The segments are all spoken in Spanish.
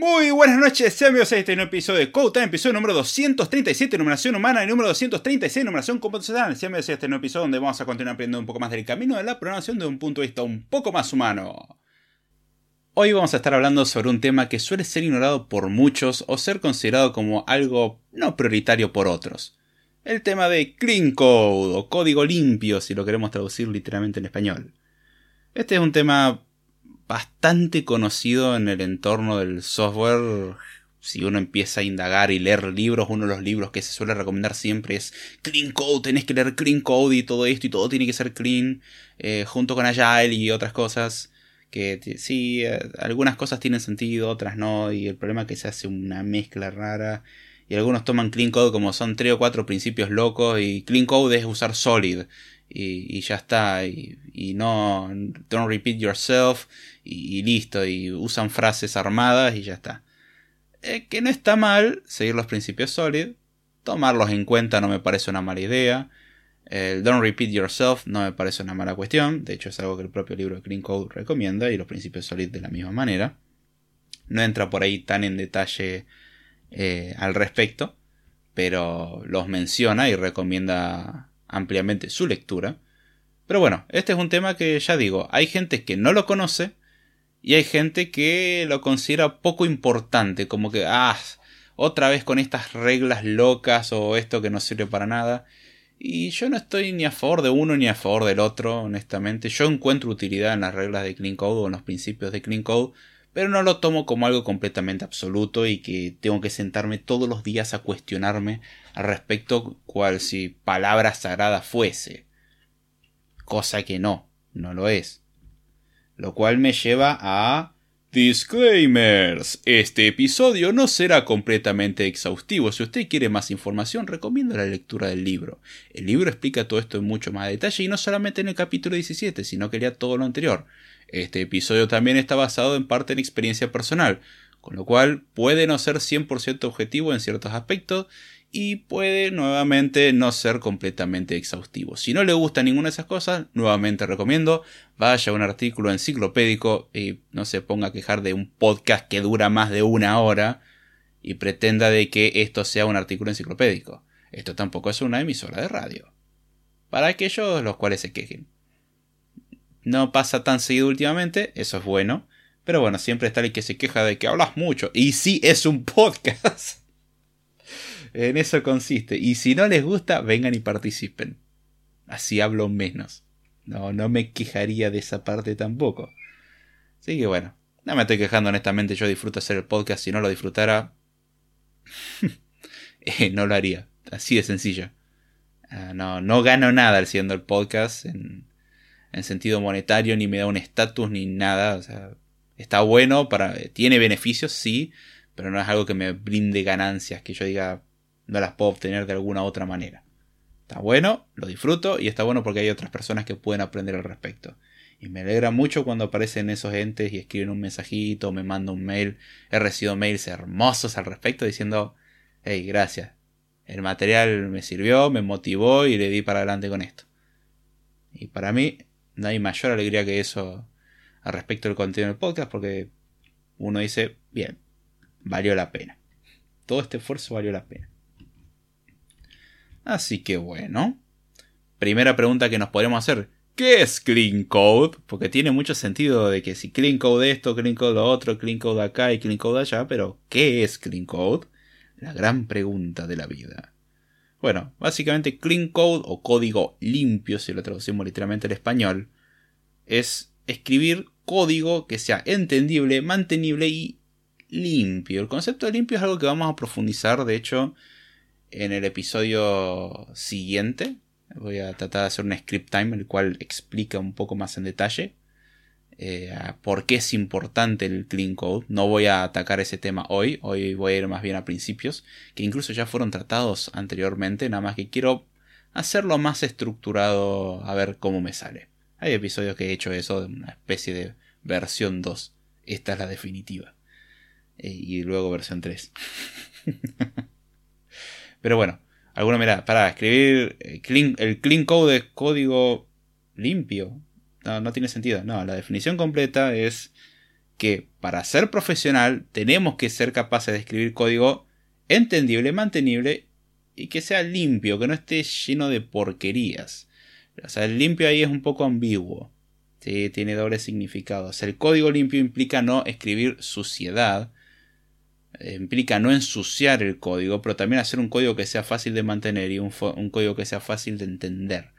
Muy buenas noches, sean bienvenidos a este nuevo episodio de Code Time, episodio número 237, numeración humana, y número 236, numeración computacional. Sean bienvenidos a este nuevo episodio donde vamos a continuar aprendiendo un poco más del camino de la programación de un punto de vista un poco más humano. Hoy vamos a estar hablando sobre un tema que suele ser ignorado por muchos o ser considerado como algo no prioritario por otros. El tema de Clean Code o código limpio si lo queremos traducir literalmente en español. Este es un tema bastante conocido en el entorno del software. Si uno empieza a indagar y leer libros, uno de los libros que se suele recomendar siempre es Clean Code, tenés que leer Clean Code y todo esto y todo tiene que ser clean, eh, junto con Agile y otras cosas. Que sí, eh, algunas cosas tienen sentido, otras no, y el problema es que se hace una mezcla rara. Y algunos toman Clean Code como son tres o cuatro principios locos, y Clean Code es usar Solid y, ya está. Y, no, don't repeat yourself y, listo. Y usan frases armadas y ya está. Eh, que no está mal seguir los principios Solid. Tomarlos en cuenta no me parece una mala idea. El don't repeat yourself no me parece una mala cuestión. De hecho, es algo que el propio libro de Clean Code recomienda y los principios Solid de la misma manera. No entra por ahí tan en detalle eh, al respecto, pero los menciona y recomienda ampliamente su lectura. Pero bueno, este es un tema que ya digo, hay gente que no lo conoce y hay gente que lo considera poco importante, como que, ah, otra vez con estas reglas locas o esto que no sirve para nada. Y yo no estoy ni a favor de uno ni a favor del otro, honestamente. Yo encuentro utilidad en las reglas de Clean Code o en los principios de Clean Code, pero no lo tomo como algo completamente absoluto y que tengo que sentarme todos los días a cuestionarme al respecto cual si palabra sagrada fuese. Cosa que no, no lo es. Lo cual me lleva a... Disclaimers. Este episodio no será completamente exhaustivo. Si usted quiere más información, recomiendo la lectura del libro. El libro explica todo esto en mucho más detalle y no solamente en el capítulo 17, sino que lea todo lo anterior. Este episodio también está basado en parte en experiencia personal, con lo cual puede no ser 100% objetivo en ciertos aspectos y puede nuevamente no ser completamente exhaustivo. Si no le gusta ninguna de esas cosas, nuevamente recomiendo vaya a un artículo enciclopédico y no se ponga a quejar de un podcast que dura más de una hora y pretenda de que esto sea un artículo enciclopédico. Esto tampoco es una emisora de radio. Para aquellos los cuales se quejen. No pasa tan seguido últimamente, eso es bueno. Pero bueno, siempre está el que se queja de que hablas mucho. Y sí, es un podcast. en eso consiste. Y si no les gusta, vengan y participen. Así hablo menos. No, no me quejaría de esa parte tampoco. Así que bueno, no me estoy quejando honestamente. Yo disfruto hacer el podcast. Si no lo disfrutara, eh, no lo haría. Así de sencillo. Ah, no, no gano nada haciendo el podcast en, en sentido monetario, ni me da un estatus, ni nada. O sea, está bueno, para, tiene beneficios, sí, pero no es algo que me brinde ganancias, que yo diga, no las puedo obtener de alguna otra manera. Está bueno, lo disfruto y está bueno porque hay otras personas que pueden aprender al respecto. Y me alegra mucho cuando aparecen esos entes y escriben un mensajito, me mandan un mail. He recibido mails hermosos al respecto diciendo, hey, gracias. El material me sirvió, me motivó y le di para adelante con esto. Y para mí no hay mayor alegría que eso al respecto del contenido del podcast porque uno dice, bien, valió la pena. Todo este esfuerzo valió la pena. Así que bueno. Primera pregunta que nos podemos hacer. ¿Qué es Clean Code? Porque tiene mucho sentido de que si Clean Code esto, Clean Code lo otro, Clean Code acá y Clean Code allá, pero ¿qué es Clean Code? La gran pregunta de la vida. Bueno, básicamente Clean Code o código limpio, si lo traducimos literalmente al español, es escribir código que sea entendible, mantenible y limpio. El concepto de limpio es algo que vamos a profundizar, de hecho, en el episodio siguiente. Voy a tratar de hacer un script time, el cual explica un poco más en detalle eh, por qué es importante el clean code. No voy a atacar ese tema hoy, hoy voy a ir más bien a principios, que incluso ya fueron tratados anteriormente, nada más que quiero hacerlo más estructurado a ver cómo me sale. Hay episodios que he hecho eso, de una especie de versión 2. Esta es la definitiva. Eh, y luego versión 3. Pero bueno, alguna mira, para escribir eh, el clean code es código limpio. No, no tiene sentido. No, la definición completa es que para ser profesional tenemos que ser capaces de escribir código entendible, mantenible y que sea limpio, que no esté lleno de porquerías. O sea, el limpio ahí es un poco ambiguo. Tiene doble significado. El código limpio implica no escribir suciedad. Implica no ensuciar el código, pero también hacer un código que sea fácil de mantener y un, código que sea fácil de entender.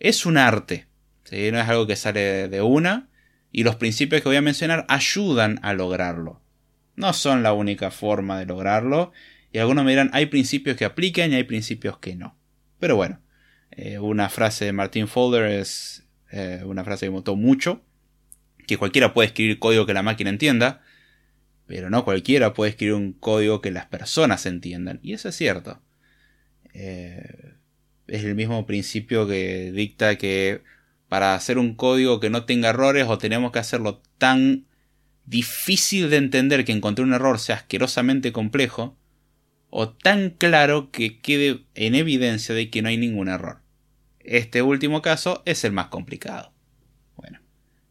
Es un arte. ¿sí? No es algo que sale de una. Y los principios que voy a mencionar ayudan a lograrlo. No son la única forma de lograrlo. Y algunos me dirán, hay principios que aplican y hay principios que no. Pero bueno, eh, una frase de Martin Folder es eh, una frase que me gustó mucho. Que cualquiera puede escribir código que la máquina entienda. Pero no cualquiera puede escribir un código que las personas entiendan. Y eso es cierto. Eh, es el mismo principio que dicta que para hacer un código que no tenga errores o tenemos que hacerlo tan difícil de entender que encontrar un error sea asquerosamente complejo o tan claro que quede en evidencia de que no hay ningún error. Este último caso es el más complicado. Bueno,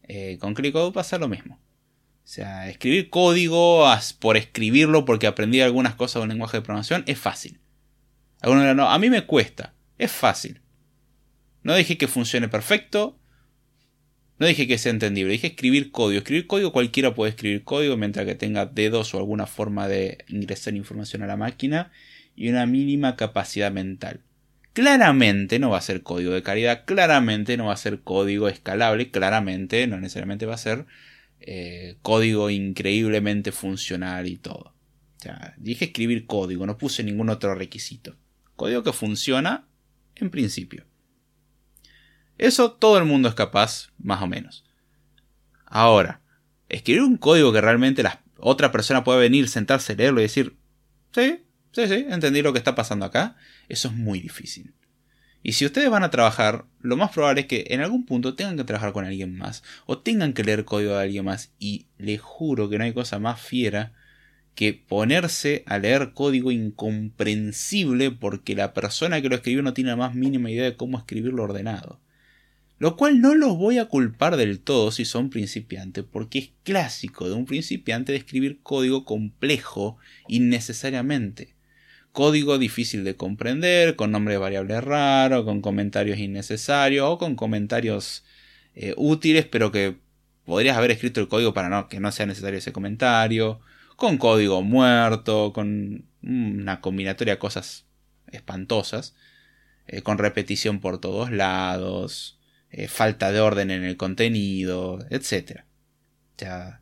eh, con ClickCode pasa lo mismo. O sea, escribir código por escribirlo porque aprendí algunas cosas un lenguaje de programación es fácil. A mí me cuesta. Es fácil. No dije que funcione perfecto. No dije que sea entendible. Dije escribir código. Escribir código cualquiera puede escribir código mientras que tenga dedos o alguna forma de ingresar información a la máquina y una mínima capacidad mental. Claramente no va a ser código de calidad, claramente no va a ser código escalable, claramente no necesariamente va a ser eh, código increíblemente funcional y todo. O sea, dije escribir código, no puse ningún otro requisito. Código que funciona en principio. Eso todo el mundo es capaz, más o menos. Ahora, escribir un código que realmente la otra persona pueda venir, sentarse, leerlo y decir, sí, sí, sí, entendí lo que está pasando acá, eso es muy difícil. Y si ustedes van a trabajar, lo más probable es que en algún punto tengan que trabajar con alguien más o tengan que leer código de alguien más. Y les juro que no hay cosa más fiera que ponerse a leer código incomprensible porque la persona que lo escribió no tiene la más mínima idea de cómo escribirlo ordenado. Lo cual no los voy a culpar del todo si son principiantes, porque es clásico de un principiante de escribir código complejo innecesariamente. Código difícil de comprender, con nombre de variable raro, con comentarios innecesarios o con comentarios eh, útiles, pero que podrías haber escrito el código para no, que no sea necesario ese comentario, con código muerto, con una combinatoria de cosas espantosas, eh, con repetición por todos lados, eh, falta de orden en el contenido, etc. O sea,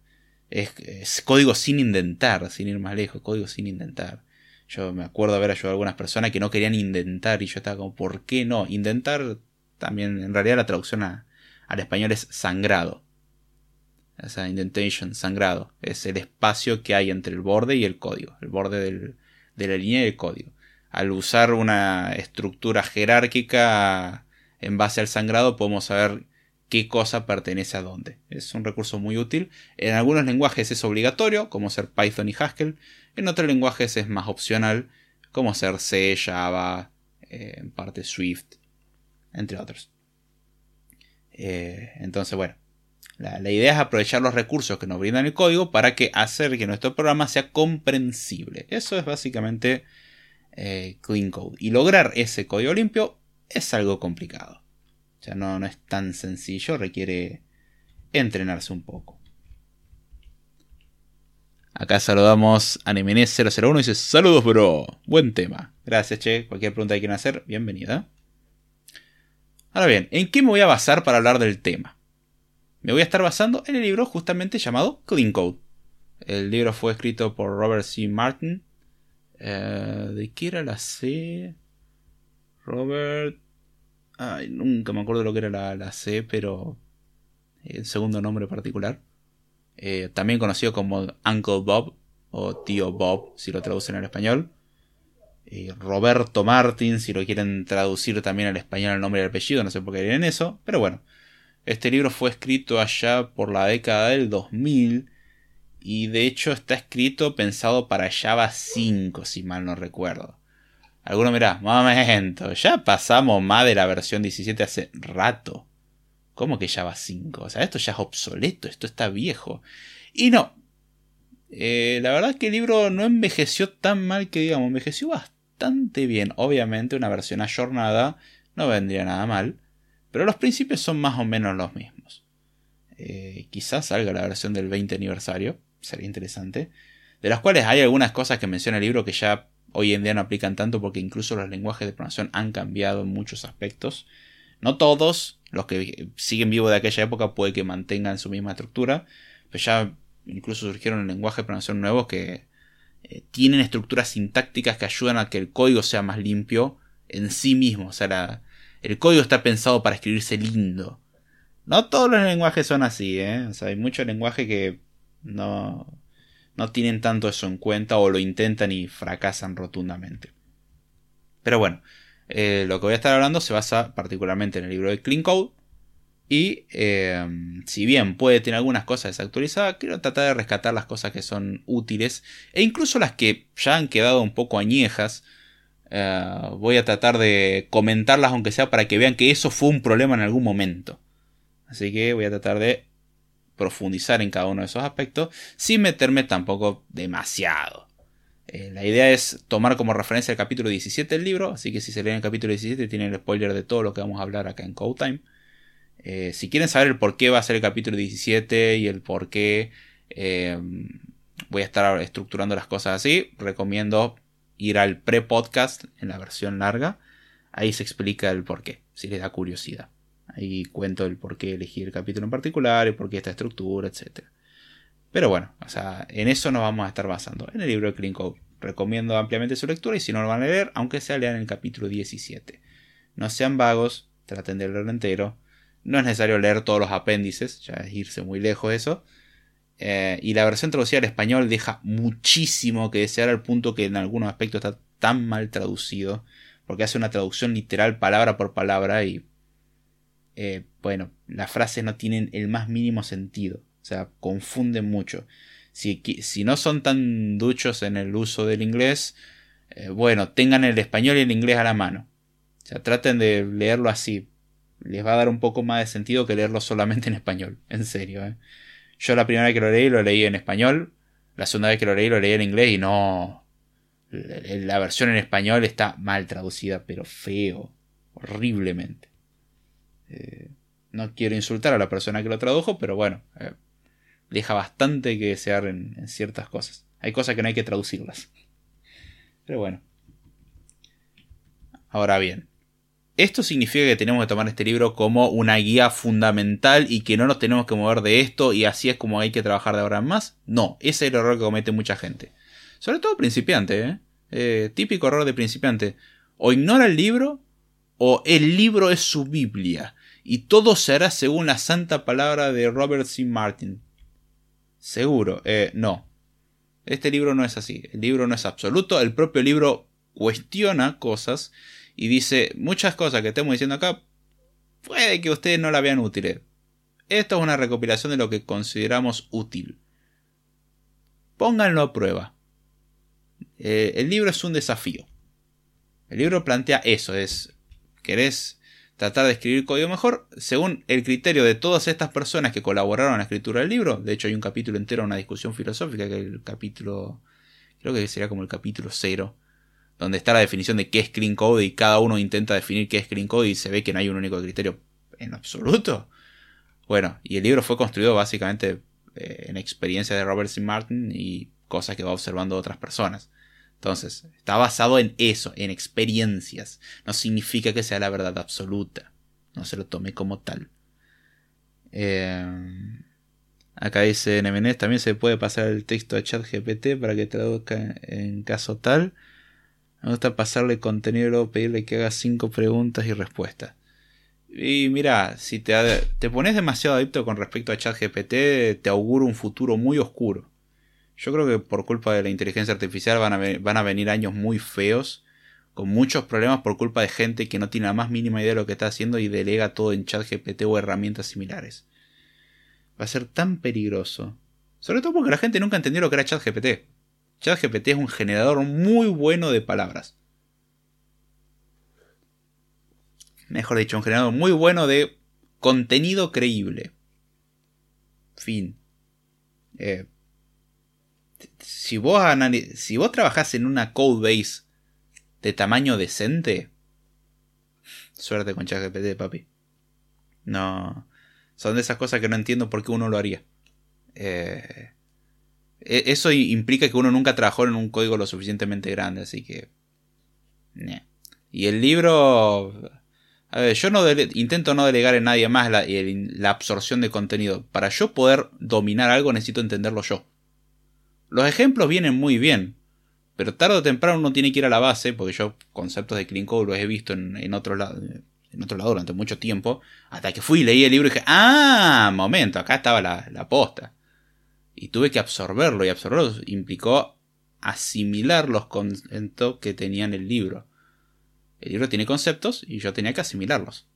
es, código sin intentar, sin ir más lejos, código sin intentar. Yo me acuerdo haber ayudado a algunas personas que no querían intentar y yo estaba como, ¿por qué no? Intentar también, en realidad la traducción al español es sangrado. O sea, indentation, sangrado. Es el espacio que hay entre el borde y el código. El borde de la línea y el código. Al usar una estructura jerárquica en base al sangrado podemos saber qué cosa pertenece a dónde. Es un recurso muy útil. En algunos lenguajes es obligatorio, como ser Python y Haskell. En otros lenguajes es más opcional, como ser C, Java, eh, en parte Swift, entre otros. Eh, entonces, bueno, la, idea es aprovechar los recursos que nos brindan el código para que hacer que nuestro programa sea comprensible. Eso es básicamente eh, Clean Code. Y lograr ese código limpio es algo complicado. O sea, no, no es tan sencillo, requiere entrenarse un poco. Acá saludamos a Nemenes001 y dice: Saludos, bro. Buen tema. Gracias, che. Cualquier pregunta que quieran hacer, bienvenida. Ahora bien, ¿en qué me voy a basar para hablar del tema? Me voy a estar basando en el libro justamente llamado Clean Code. El libro fue escrito por Robert C. Martin. Eh, ¿De qué era la C? Robert. Ay, nunca me acuerdo lo que era la, C, pero. El segundo nombre particular. Eh, también conocido como Uncle Bob o Tío Bob, si lo traducen al español. Eh, Roberto Martin, si lo quieren traducir también al español el nombre y el apellido, no sé por qué en eso, pero bueno. Este libro fue escrito allá por la década del 2000 y de hecho está escrito pensado para Java 5, si mal no recuerdo. Alguno mirá, momento, ya pasamos más de la versión 17 hace rato. ¿Cómo que ya va 5? O sea, esto ya es obsoleto, esto está viejo. Y no. Eh, la verdad es que el libro no envejeció tan mal que digamos, envejeció bastante bien. Obviamente una versión ayornada no vendría nada mal, pero los principios son más o menos los mismos. Eh, quizás salga la versión del 20 aniversario, sería interesante. De las cuales hay algunas cosas que menciona el libro que ya hoy en día no aplican tanto porque incluso los lenguajes de programación han cambiado en muchos aspectos. No todos, los que siguen vivos de aquella época puede que mantengan su misma estructura, pero ya incluso surgieron lenguajes de programación nuevos que eh, tienen estructuras sintácticas que ayudan a que el código sea más limpio en sí mismo. O sea, el código está pensado para escribirse lindo. No todos los lenguajes son así, ¿eh? O sea, hay muchos lenguajes que no, no tienen tanto eso en cuenta o lo intentan y fracasan rotundamente. Pero bueno, eh, lo que voy a estar hablando se basa particularmente en el libro de Clean Code. Y eh, si bien puede tener algunas cosas desactualizadas, quiero tratar de rescatar las cosas que son útiles e incluso las que ya han quedado un poco añejas. Eh, voy a tratar de comentarlas aunque sea para que vean que eso fue un problema en algún momento. Así que voy a tratar de profundizar en cada uno de esos aspectos sin meterme tampoco demasiado. Eh, la idea es tomar como referencia el capítulo 17 del libro, así que si se leen el capítulo 17 tienen el spoiler de todo lo que vamos a hablar acá en Code Time. Eh, si quieren saber el por qué va a ser el capítulo 17 y el por qué eh, voy a estar estructurando las cosas así, recomiendo ir al pre-podcast en la versión larga. Ahí se explica el por qué, si les da curiosidad. Ahí cuento el por qué elegí el capítulo en particular, y por qué esta estructura, etcétera. Pero bueno, o sea, en eso nos vamos a estar basando, en el libro de Clean. Recomiendo ampliamente su lectura y si no lo van a leer, aunque sea lean el capítulo 17. No sean vagos, traten de leerlo entero. No es necesario leer todos los apéndices, ya es irse muy lejos eso. Eh, y la versión traducida al español deja muchísimo que desear al punto que en algunos aspectos está tan mal traducido. Porque hace una traducción literal palabra por palabra y... Eh, bueno, las frases no tienen el más mínimo sentido. O sea, confunden mucho. Si, si no son tan duchos en el uso del inglés, eh, bueno, tengan el español y el inglés a la mano. O sea, traten de leerlo así. Les va a dar un poco más de sentido que leerlo solamente en español. En serio. ¿eh? Yo la primera vez que lo leí lo leí en español. La segunda vez que lo leí lo leí en inglés y no... La versión en español está mal traducida, pero feo. Horriblemente. Eh, no quiero insultar a la persona que lo tradujo, pero bueno, deja bastante que desear en, ciertas cosas. Hay cosas que no hay que traducirlas. Pero bueno. Ahora bien, ¿esto significa que tenemos que tomar este libro como una guía fundamental y que no nos tenemos que mover de esto y así es como hay que trabajar de ahora en más? No, ese es el error que comete mucha gente. Sobre todo principiante, ¿eh? eh típico error de principiante. O ignora el libro o el libro es su Biblia y todo se hará según la santa palabra de Robert C. Martin. Seguro, eh, no. Este libro no es así. El libro no es absoluto. El propio libro cuestiona cosas y dice muchas cosas que estamos diciendo acá. Puede que ustedes no la vean útiles. Esto es una recopilación de lo que consideramos útil. Pónganlo a prueba. Eh, el libro es un desafío. El libro plantea eso, es, ¿querés tratar de escribir código mejor según el criterio de todas estas personas que colaboraron en la escritura del libro. De hecho, hay un capítulo entero, una discusión filosófica, que es el capítulo, creo que sería como el capítulo cero, donde está la definición de qué es clean code y cada uno intenta definir qué es clean code y se ve que no hay un único criterio en absoluto. Bueno, y el libro fue construido básicamente eh, en experiencia de Robert C. Martin y cosas que va observando otras personas. Entonces, está basado en eso, en experiencias. No significa que sea la verdad absoluta. No se lo tome como tal. Eh, acá dice NMNES, también se puede pasar el texto a ChatGPT para que traduzca en caso tal. Me gusta pasarle contenido y pedirle que haga cinco preguntas y respuestas. Y mira, si te, te pones demasiado adicto con respecto a ChatGPT, te auguro un futuro muy oscuro. Yo creo que por culpa de la inteligencia artificial van a, van a venir años muy feos, con muchos problemas por culpa de gente que no tiene la más mínima idea de lo que está haciendo y delega todo en chat GPT o herramientas similares. Va a ser tan peligroso. Sobre todo porque la gente nunca entendió lo que era ChatGPT. ChatGPT es un generador muy bueno de palabras. Mejor dicho, un generador muy bueno de contenido creíble. Fin. Eh, si vos, si trabajás en una codebase de tamaño decente, suerte con ChatGPT, papi. No. Son de esas cosas que no entiendo por qué uno lo haría. Eh, e, eso implica que uno nunca trabajó en un código lo suficientemente grande, así que... Y el libro... A ver, yo no intento no delegar en nadie más la absorción de contenido. Para yo poder dominar algo necesito entenderlo yo. Los ejemplos vienen muy bien, pero tarde o temprano uno tiene que ir a la base, porque yo conceptos de Clean Code los he visto en, otro lado en otro lado durante mucho tiempo, hasta que fui, leí el libro y dije, ah, momento, acá estaba la, la posta. Y tuve que absorberlo, y absorberlo implicó asimilar los conceptos que tenía en el libro. El libro tiene conceptos y yo tenía que asimilarlos.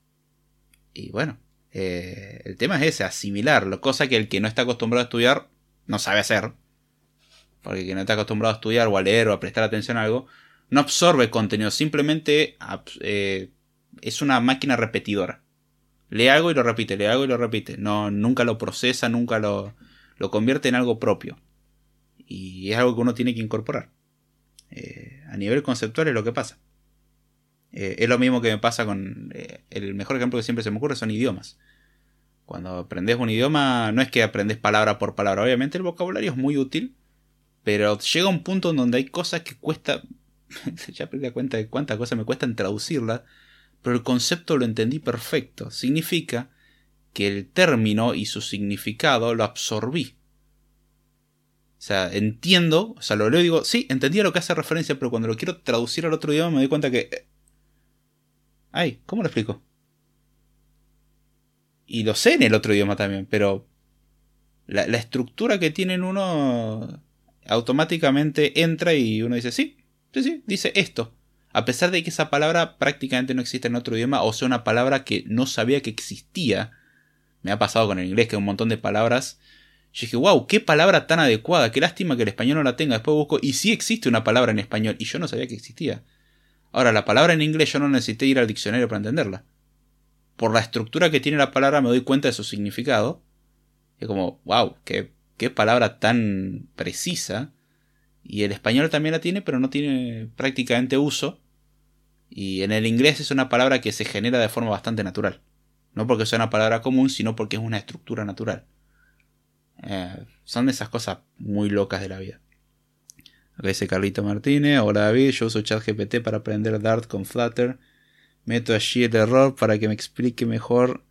Y bueno, eh, el tema es ese, asimilarlo, cosa que el que no está acostumbrado a estudiar no sabe hacer. Porque que no está acostumbrado a estudiar o a leer o a prestar atención a algo, no absorbe contenido, simplemente eh, es una máquina repetidora. Lee algo y lo repite, lee algo y lo repite. No, nunca lo procesa, nunca lo, lo convierte en algo propio. Y es algo que uno tiene que incorporar. Eh, a nivel conceptual es lo que pasa. Eh, es lo mismo que me pasa con... El mejor ejemplo que siempre se me ocurre son idiomas. Cuando aprendes un idioma, no es que aprendes palabra por palabra. Obviamente el vocabulario es muy útil. Pero llega un punto en donde hay cosas que cuesta... ya perdí cuenta de cuántas cosas me cuestan traducirlas pero el concepto lo entendí perfecto. Significa que el término y su significado lo absorbí. O sea, entiendo, o sea, lo leo y digo, sí, entendí a lo que hace referencia, pero cuando lo quiero traducir al otro idioma me doy cuenta que... Eh, ay, ¿cómo lo explico? Y lo sé en el otro idioma también, pero la, la estructura que tiene en uno automáticamente entra y uno dice, sí, sí, sí, dice esto. A pesar de que esa palabra prácticamente no existe en otro idioma, o sea, una palabra que no sabía que existía. Me ha pasado con el inglés que un montón de palabras. Yo dije, wow, qué palabra tan adecuada, qué lástima que el español no la tenga. Después busco, y sí existe una palabra en español, y yo no sabía que existía. Ahora, la palabra en inglés yo no necesité ir al diccionario para entenderla. Por la estructura que tiene la palabra me doy cuenta de su significado. Es como, wow, qué, qué palabra tan precisa. Y el español también la tiene, pero no tiene prácticamente uso. Y en el inglés es una palabra que se genera de forma bastante natural. No porque sea una palabra común, sino porque es una estructura natural. Eh, son esas cosas muy locas de la vida. Acá dice Carlito Martínez. Hola David, yo uso ChatGPT para aprender Dart con Flutter. Meto allí el error para que me explique mejor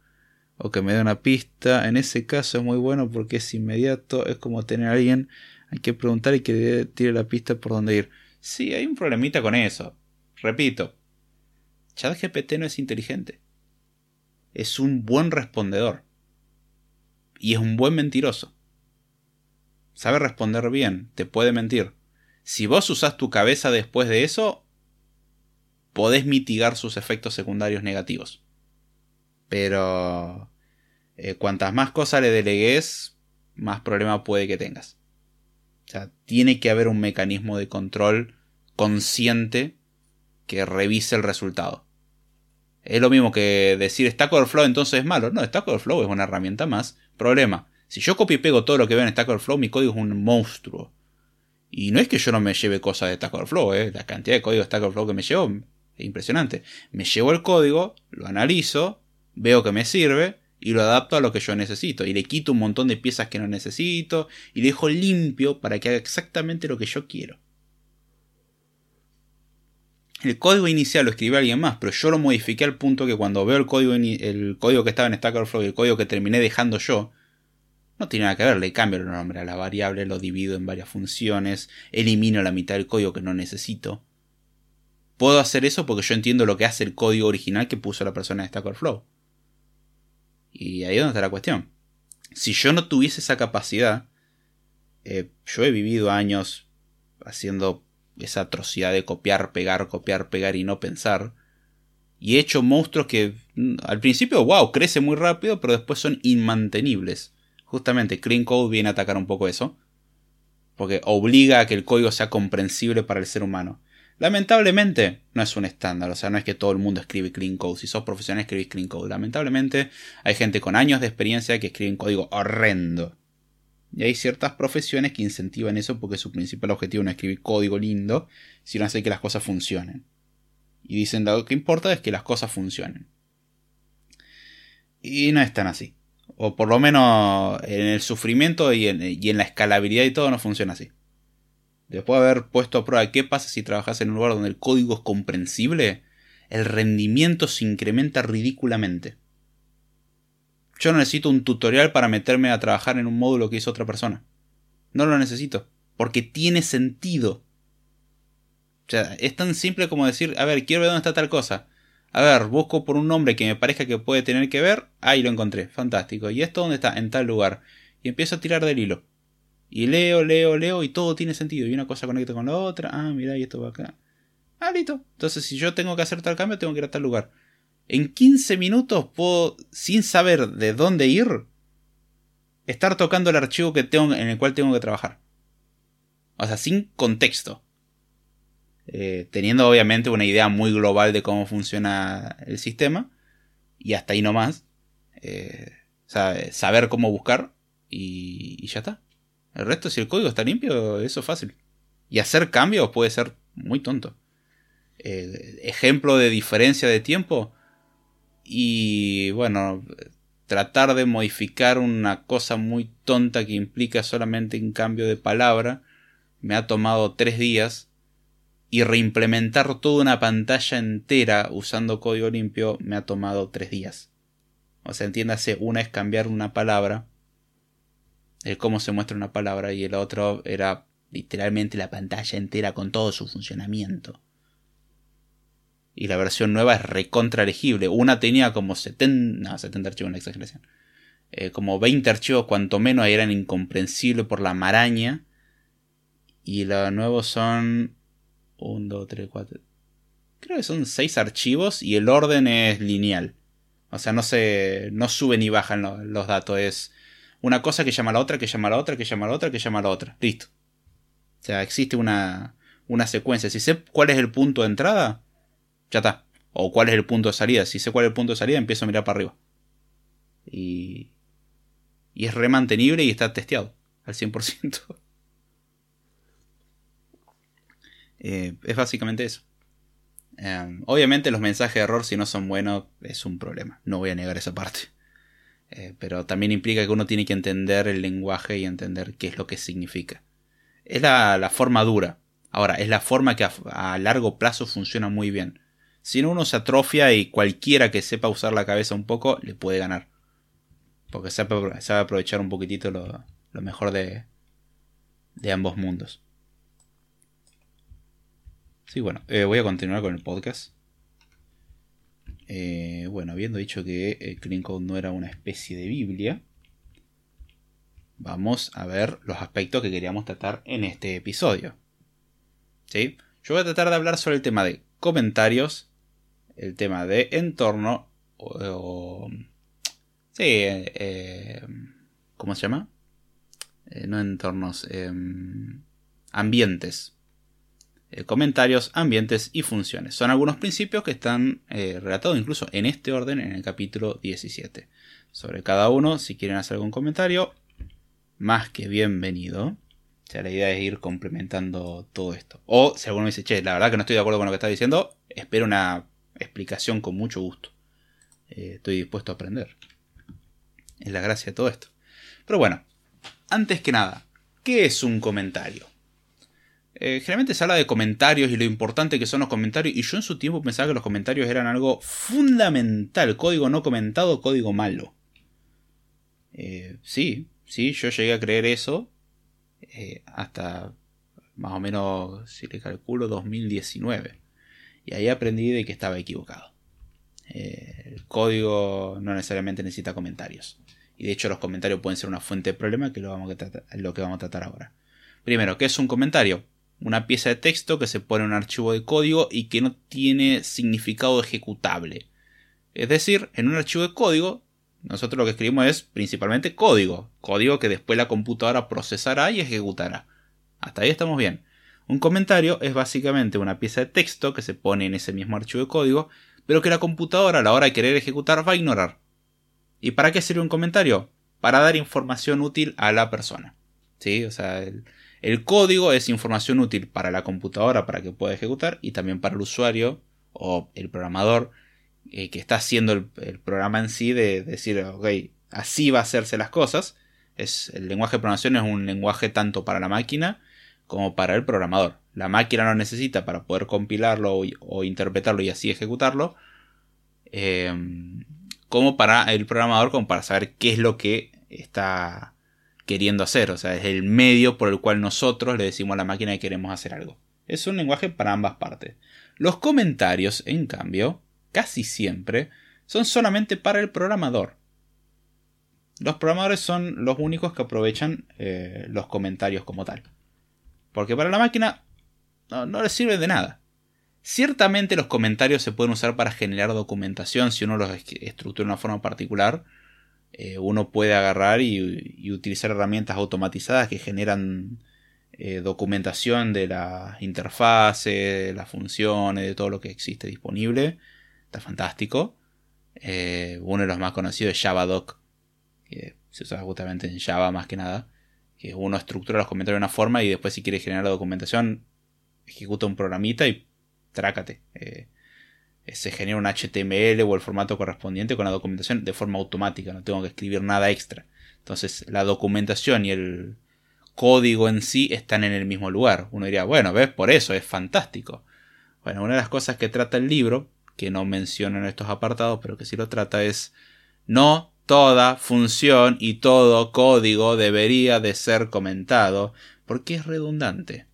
o que me dé una pista. En ese caso es muy bueno porque es inmediato. Es como tener a alguien hay que preguntar y que tire la pista por dónde ir. Sí, hay un problemita con eso. Repito, ChatGPT no es inteligente. Es un buen respondedor. Y es un buen mentiroso. Sabe responder bien, te puede mentir. Si vos usás tu cabeza después de eso, podés mitigar sus efectos secundarios negativos. Pero eh, cuantas más cosas le delegues, más problema puede que tengas. O sea, tiene que haber un mecanismo de control consciente que revise el resultado. Es lo mismo que decir Stack Overflow entonces es malo. No, Stack Overflow es una herramienta más. Problema. Si yo copio y pego todo lo que veo en Stack Overflow, mi código es un monstruo. Y no es que yo no me lleve cosas de Stack Overflow, ¿eh? la cantidad de código de Stack Overflow que me llevo es impresionante. Me llevo el código, lo analizo, veo que me sirve y lo adapto a lo que yo necesito. Y le quito un montón de piezas que no necesito y dejo limpio para que haga exactamente lo que yo quiero. El código inicial lo escribió alguien más, pero yo lo modifiqué al punto que cuando veo el código, el código que estaba en Stack Overflow y el código que terminé dejando yo, no tiene nada que ver, le cambio el nombre a la variable, lo divido en varias funciones, elimino la mitad del código que no necesito. Puedo hacer eso porque yo entiendo lo que hace el código original que puso la persona en Stack Overflow. Y ahí es donde está la cuestión. Si yo no tuviese esa capacidad, eh, yo he vivido años haciendo esa atrocidad de copiar, pegar, copiar, pegar y no pensar. Y he hecho monstruos que mm, al principio, wow, crece muy rápido, pero después son inmantenibles. Justamente Clean Code viene a atacar un poco eso. Porque obliga a que el código sea comprensible para el ser humano. Lamentablemente no es un estándar, o sea, no es que todo el mundo escribe clean code. Si sos profesional escribís clean code. Lamentablemente hay gente con años de experiencia que escribe código horrendo. Y hay ciertas profesiones que incentivan eso porque su principal objetivo no es escribir código lindo, sino hacer que las cosas funcionen. Y dicen lo que importa es que las cosas funcionen. Y no es tan así. O por lo menos en el sufrimiento y en, la escalabilidad y todo no funciona así. Después de haber puesto a prueba qué pasa si trabajas en un lugar donde el código es comprensible, el rendimiento se incrementa ridículamente. Yo no necesito un tutorial para meterme a trabajar en un módulo que hizo otra persona. No lo necesito, porque tiene sentido. O sea, es tan simple como decir, a ver, quiero ver dónde está tal cosa. A ver, busco por un nombre que me parezca que puede tener que ver. Ahí lo encontré, fantástico. ¿Y esto dónde está? En tal lugar. Y empiezo a tirar del hilo. Y leo, leo, leo y todo tiene sentido. Y una cosa conecta con la otra. Ah, mira, y esto va acá. Ah, listo. Entonces, si yo tengo que hacer tal cambio, tengo que ir a tal lugar en 15 minutos puedo, sin saber de dónde ir, estar tocando el archivo que tengo, en el cual tengo que trabajar. O sea, sin contexto. Eh, teniendo obviamente una idea muy global de cómo funciona el sistema. Y hasta ahí nomás. Eh, saber cómo buscar y, ya está. El resto, si el código está limpio, eso es fácil. Y hacer cambios puede ser muy tonto. Eh, ejemplo de diferencia de tiempo. Y bueno, tratar de modificar una cosa muy tonta que implica solamente un cambio de palabra me ha tomado tres días y reimplementar toda una pantalla entera usando código limpio me ha tomado tres días. O sea, entiéndase, una es cambiar una palabra, el cómo se muestra una palabra, y el otro era literalmente la pantalla entera con todo su funcionamiento y la versión nueva es recontra legible. Una tenía como 70, no, 70 archivos, una exageración. Eh, como 20 archivos, cuanto menos eran incomprensibles por la maraña. Y los nuevos son 1, 2, 3, 4. Creo que son 6 archivos y el orden es lineal. O sea, no se. no suben y bajan los, datos. Es una cosa que llama a la otra, que llama a la otra, que llama a la otra, que llama a la otra. Listo. O sea, existe una, una secuencia. Si sé cuál es el punto de entrada, ya está. O cuál es el punto de salida. Si sé cuál es el punto de salida, empiezo a mirar para arriba. Y, y es remantenible y está testeado al 100%. eh, es básicamente eso. Em, obviamente los mensajes de error si no son buenos es un problema. No voy a negar esa parte. Eh, pero también implica que uno tiene que entender el lenguaje y entender qué es lo que significa. Es la, forma dura. Ahora, es la forma que a largo plazo funciona muy bien. Si no, uno se atrofia y cualquiera que sepa usar la cabeza un poco le puede ganar. Porque sabe, aprovechar un poquitito lo, mejor de, de ambos mundos. Sí, bueno, eh, voy a continuar con el podcast. Eh, bueno, habiendo dicho que el Clean Code no era una especie de Biblia, vamos a ver los aspectos que queríamos tratar en este episodio. ¿Sí? Yo voy a tratar de hablar sobre el tema de comentarios, el tema de entorno o, sí, eh, ¿cómo se llama? Eh, no entornos, em, ambientes. Eh, comentarios, ambientes y funciones. Son algunos principios que están relatados incluso en este orden en el capítulo 17. Sobre cada uno, si quieren hacer algún comentario, más que bienvenido. O sea, la idea es ir complementando todo esto. O si alguno dice, che, la verdad que no estoy de acuerdo con lo que está diciendo, espero una explicación con mucho gusto. Eh, estoy dispuesto a aprender. Es la gracia de todo esto. Pero bueno, antes que nada, ¿qué es un comentario? Eh, generalmente se habla de comentarios y lo importante que son los comentarios. Y yo en su tiempo pensaba que los comentarios eran algo fundamental. Código no comentado, código malo. Eh, sí, sí, yo llegué a creer eso. hasta más o menos, si le calculo, 2019. Y ahí aprendí de que estaba equivocado. Eh, el código no necesariamente necesita comentarios. Y de hecho los comentarios pueden ser una fuente de problema que lo, vamos a lo que vamos a tratar ahora. Primero, ¿qué es un comentario? Una pieza de texto que se pone en un archivo de código y que no tiene significado ejecutable. Es decir, en un archivo de código, nosotros lo que escribimos es principalmente código. Código que después la computadora procesará y ejecutará. Hasta ahí estamos bien. Un comentario es básicamente una pieza de texto que se pone en ese mismo archivo de código, pero que la computadora a la hora de querer ejecutar va a ignorar. ¿Y para qué sirve un comentario? Para dar información útil a la persona. ¿sí? O sea, el, código es información útil para la computadora para que pueda ejecutar y también para el usuario o el programador eh, que está haciendo el, programa en sí de, decir, ok, así va a hacerse las cosas. Es, el lenguaje de programación es un lenguaje tanto para la máquina como para el programador. La máquina lo necesita para poder compilarlo o, interpretarlo y así ejecutarlo. Eh, como para el programador, como para saber qué es lo que está queriendo hacer. O sea, es el medio por el cual nosotros le decimos a la máquina que queremos hacer algo. Es un lenguaje para ambas partes. Los comentarios, en cambio, casi siempre, son solamente para el programador. Los programadores son los únicos que aprovechan eh, los comentarios como tal. Porque para la máquina no, no les sirve de nada. Ciertamente los comentarios se pueden usar para generar documentación si uno los estructura de una forma particular. Eh, uno puede agarrar y, utilizar herramientas automatizadas que generan eh, documentación de las interfaces, de las funciones, de todo lo que existe disponible. Está fantástico. Eh, uno de los más conocidos es JavaDoc, que se usa justamente en Java más que nada. Que uno estructura los comentarios de una forma y después si quiere generar la documentación ejecuta un programita y trácate. Se genera un HTML o el formato correspondiente con la documentación de forma automática, no tengo que escribir nada extra. Entonces la documentación y el código en sí están en el mismo lugar. Uno diría, bueno, ves, por eso es fantástico. Bueno, una de las cosas que trata el libro, que no menciona en estos apartados, pero que sí lo trata, es no toda función y todo código debería de ser comentado, porque es redundante.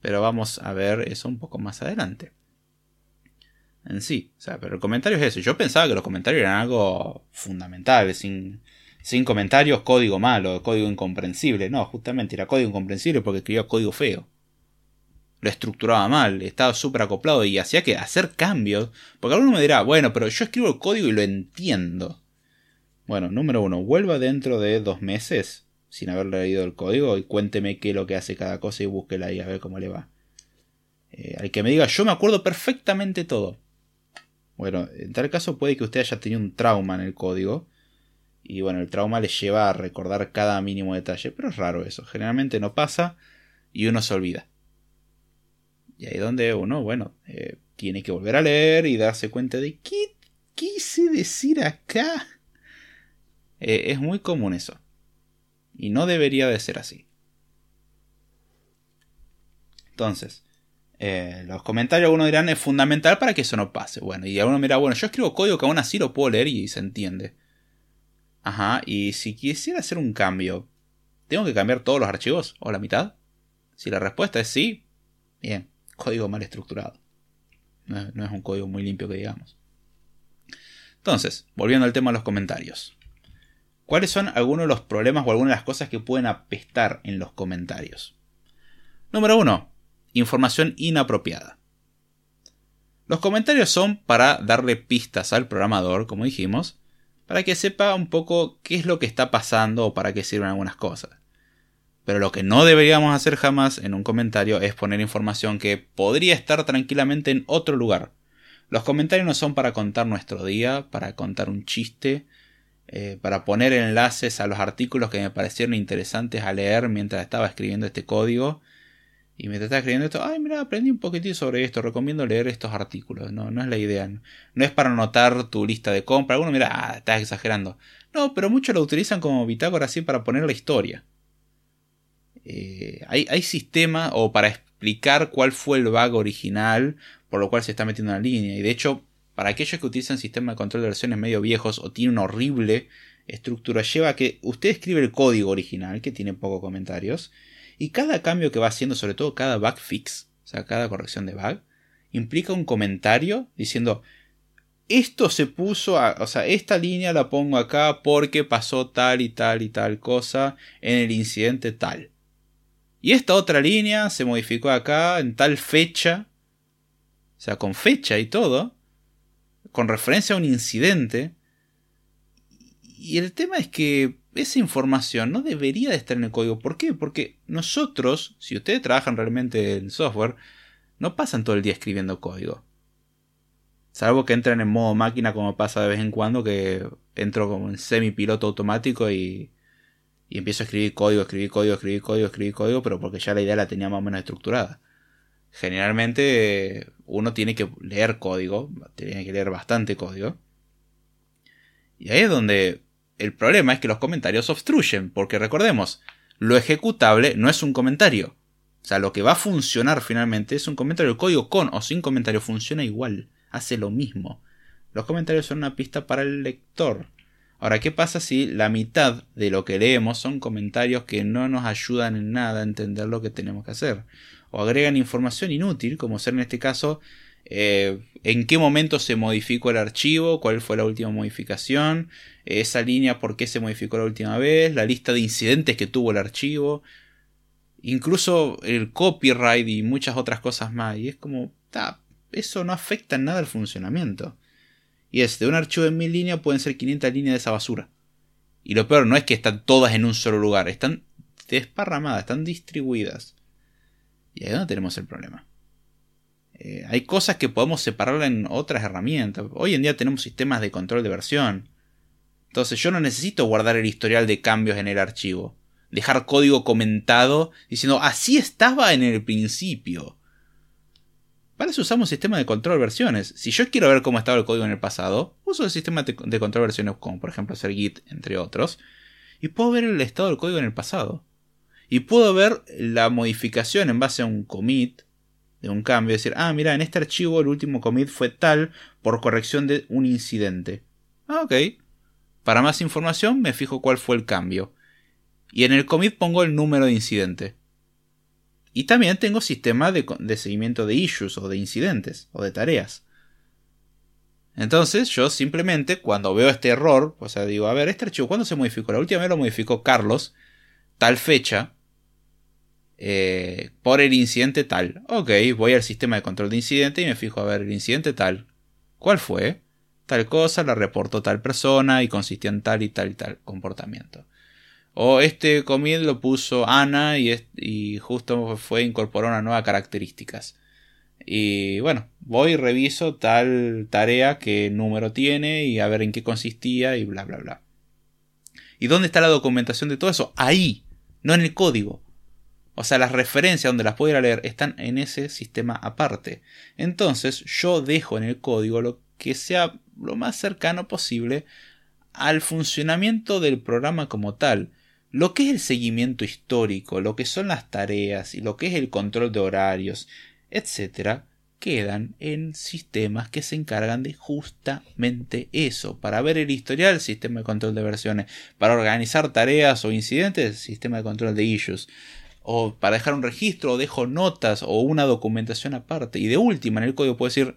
Pero vamos a ver eso un poco más adelante. En sí. O sea, pero el comentario es eso. Yo pensaba que los comentarios eran algo fundamental. Sin, sin comentarios, código malo, código incomprensible. No, justamente era código incomprensible porque escribía código feo. Lo estructuraba mal, estaba súper acoplado y hacía que hacer cambios. Porque alguno me dirá, bueno, pero yo escribo el código y lo entiendo. Bueno, número uno, vuelva dentro de dos meses sin haber leído el código y cuénteme qué es lo que hace cada cosa y búsquela ahí a ver cómo le va. Eh, al que me diga, yo me acuerdo perfectamente todo. Bueno, en tal caso puede que usted haya tenido un trauma en el código. Y bueno, el trauma le lleva a recordar cada mínimo detalle. Pero es raro eso. Generalmente no pasa y uno se olvida. Y ahí donde uno, bueno, eh, tiene que volver a leer y darse cuenta de qué quise decir acá. Eh, es muy común eso. Y no debería de ser así. Entonces, eh, los comentarios algunos dirán es fundamental para que eso no pase. Bueno, y alguno dirá, bueno, yo escribo código que aún así lo puedo leer y se entiende. Ajá, y si quisiera hacer un cambio, ¿tengo que cambiar todos los archivos o la mitad? Si la respuesta es sí, bien, código mal estructurado. No, es un código muy limpio que digamos. Entonces, volviendo al tema de los comentarios. ¿Cuáles son algunos de los problemas o algunas de las cosas que pueden apestar en los comentarios? Número 1. Información inapropiada. Los comentarios son para darle pistas al programador, como dijimos, para que sepa un poco qué es lo que está pasando o para qué sirven algunas cosas. Pero lo que no deberíamos hacer jamás en un comentario es poner información que podría estar tranquilamente en otro lugar. Los comentarios no son para contar nuestro día, para contar un chiste, eh, para poner enlaces a los artículos que me parecieron interesantes a leer mientras estaba escribiendo este código. Y mientras estaba escribiendo esto, ay, mira, aprendí un poquitito sobre esto, recomiendo leer estos artículos. No, no es la idea. No, es para anotar tu lista de compra. Alguno mira, ah, estás exagerando. No, pero muchos lo utilizan como bitácora así para poner la historia. Eh, hay, hay sistema o para explicar cuál fue el bug original por lo cual se está metiendo en la línea. Y de hecho, para aquellos que utilizan sistemas de control de versiones medio viejos o tienen una horrible estructura, lleva a que usted escribe el código original, que tiene pocos comentarios, y cada cambio que va haciendo, sobre todo cada bug fix, o sea, cada corrección de bug, implica un comentario diciendo, esto se puso, o sea, esta línea la pongo acá porque pasó tal y tal y tal cosa en el incidente tal. Y esta otra línea se modificó acá en tal fecha, o sea, con fecha y todo, con referencia a un incidente. Y el tema es que esa información no debería de estar en el código. ¿Por qué? Porque nosotros, si ustedes trabajan realmente en software, no pasan todo el día escribiendo código. Salvo que entren en modo máquina como pasa de vez en cuando, que entro como en semi piloto automático y, Y empiezo a escribir código, escribir código, escribir código, escribir código, pero porque ya la idea la tenía más o menos estructurada. Generalmente uno tiene que leer código, tiene que leer bastante código. Y ahí es donde el problema es que los comentarios obstruyen, porque recordemos, lo ejecutable no es un comentario. O sea, lo que va a funcionar finalmente es un comentario. El código con o sin comentario funciona igual, hace lo mismo. Los comentarios son una pista para el lector. Ahora, ¿qué pasa si la mitad de lo que leemos son comentarios que no nos ayudan en nada a entender lo que tenemos que hacer? O agregan información inútil, como ser en este caso eh, en qué momento se modificó el archivo, cuál fue la última modificación, esa línea por qué se modificó la última vez, la lista de incidentes que tuvo el archivo, incluso el copyright y muchas otras cosas más. Y es como, eso no afecta en nada al funcionamiento. Y es, de un archivo de mil líneas pueden ser 500 líneas de esa basura. Y lo peor no es que están todas en un solo lugar, están desparramadas, están distribuidas. Y ahí es donde tenemos el problema. Eh, hay cosas que podemos separar en otras herramientas. Hoy en día tenemos sistemas de control de versión. Entonces yo no necesito guardar el historial de cambios en el archivo. Dejar código comentado diciendo así estaba en el principio. Para eso usamos sistema de control de versiones. Si yo quiero ver cómo estaba el código en el pasado, uso el sistema de control de versiones como por ejemplo hacer Git, entre otros, y puedo ver el estado del código en el pasado. Y puedo ver la modificación en base a un commit de un cambio, decir, ah, mira, en este archivo el último commit fue tal por corrección de un incidente. Ah, ok. Para más información me fijo cuál fue el cambio. Y en el commit pongo el número de incidente. Y también tengo sistema de, de seguimiento de issues o de incidentes o de tareas. Entonces yo simplemente cuando veo este error, o sea, digo, a ver, este archivo, ¿cuándo se modificó? La última vez lo modificó Carlos, tal fecha, eh, por el incidente tal. Ok, voy al sistema de control de incidente y me fijo a ver el incidente tal. ¿Cuál fue? Tal cosa, la reportó tal persona y consistía en tal y tal y tal comportamiento. O este commit lo puso Ana y, justo fue incorporó una nueva características. Y bueno, voy y reviso tal tarea, qué número tiene y a ver en qué consistía y bla bla bla. ¿Y dónde está la documentación de todo eso? Ahí, no en el código. O sea, las referencias donde las puedo ir a leer están en ese sistema aparte. Entonces yo dejo en el código lo que sea lo más cercano posible al funcionamiento del programa como tal. Lo que es el seguimiento histórico, lo que son las tareas y lo que es el control de horarios, etc., quedan en sistemas que se encargan de justamente eso. Para ver el historial, sistema de control de versiones. Para organizar tareas o incidentes, sistema de control de issues o para dejar un registro, o dejo notas o una documentación aparte. Y de última, en el código puedo decir,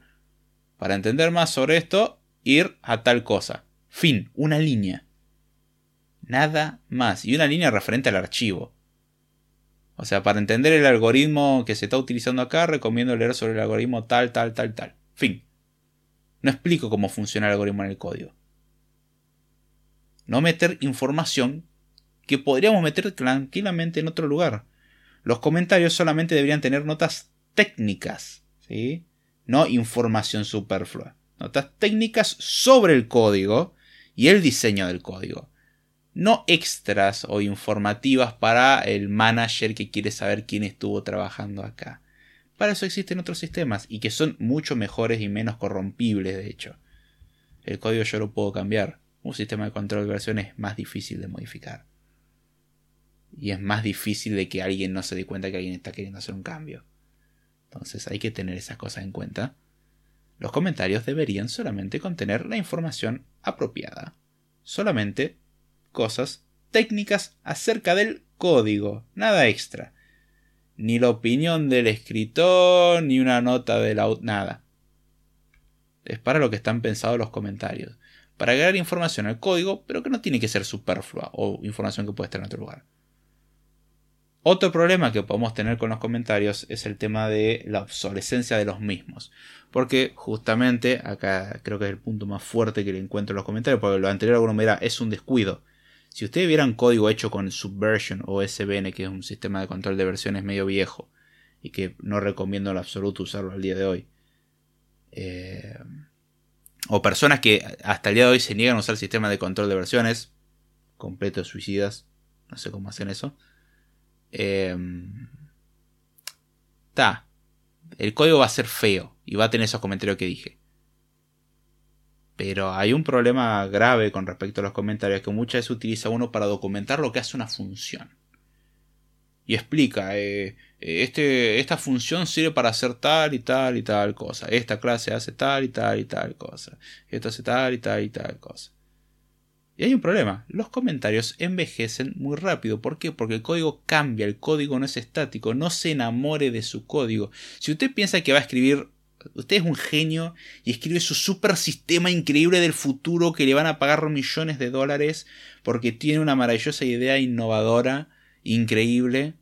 para entender más sobre esto, ir a tal cosa. Fin, una línea. Nada más. Y una línea referente al archivo. O sea, para entender el algoritmo que se está utilizando acá, recomiendo leer sobre el algoritmo tal, tal, tal, tal. Fin. No explico cómo funciona el algoritmo en el código. No meter información que podríamos meter tranquilamente en otro lugar. Los comentarios solamente deberían tener notas técnicas, ¿sí? no información superflua. Notas técnicas sobre el código y el diseño del código. No extras o informativas para el manager que quiere saber quién estuvo trabajando acá. Para eso existen otros sistemas y que son mucho mejores y menos corrompibles, de hecho. El código yo lo puedo cambiar. Un sistema de control de versiones es más difícil de modificar y es más difícil de que alguien no se dé cuenta que alguien está queriendo hacer un cambio. Entonces hay que tener esas cosas en cuenta. Los comentarios deberían solamente contener la información apropiada. Solamente cosas técnicas acerca del código, nada extra. Ni la opinión del escritor, ni una nota del out, nada. Es para lo que están pensados los comentarios. Para agregar información al código, pero que no tiene que ser superflua o información que puede estar en otro lugar. Otro problema que podemos tener con los comentarios es el tema de la obsolescencia de los mismos. Porque justamente acá creo que es el punto más fuerte que le encuentro en los comentarios. Porque lo anterior alguno me dirá es un descuido. Si ustedes vieran código hecho con Subversion o SVN, que es un sistema de control de versiones medio viejo y que no recomiendo en absoluto usarlo al día de hoy. Eh, o personas que hasta el día de hoy se niegan a usar el sistema de control de versiones, completos suicidas, No sé cómo hacen eso. Em, el código va a ser feo y va a tener esos comentarios que dije. Pero hay un problema grave con respecto a los comentarios que muchas veces utiliza uno para documentar lo que hace una función. Y explica, eh, eh, este, esta función sirve para hacer tal y tal y tal cosa. Esta clase hace tal y tal y tal cosa. Esto hace tal y tal y tal cosa. Y hay un problema, los comentarios envejecen muy rápido. ¿Por qué? Porque el código cambia, el código no es estático, no se enamore de su código. Si usted piensa que va a escribir, usted es un genio y escribe su super sistema increíble del futuro que le van a pagar millones de dólares porque tiene una maravillosa idea innovadora, increíble,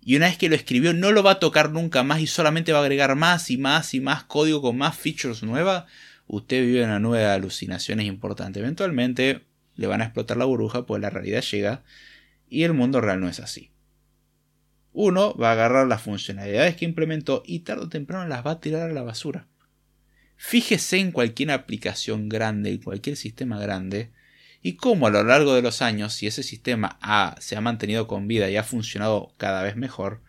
y una vez que lo escribió no lo va a tocar nunca más y solamente va a agregar más y más y más código con más features nuevas, usted vive una nube de alucinaciones importante. Eventualmente le van a explotar la burbuja, pues la realidad llega y el mundo real no es así. Uno va a agarrar las funcionalidades que implementó y tarde o temprano las va a tirar a la basura. Fíjese en cualquier aplicación grande, en cualquier sistema grande, y cómo a lo largo de los años, si ese sistema se ha mantenido con vida y ha funcionado cada vez mejor,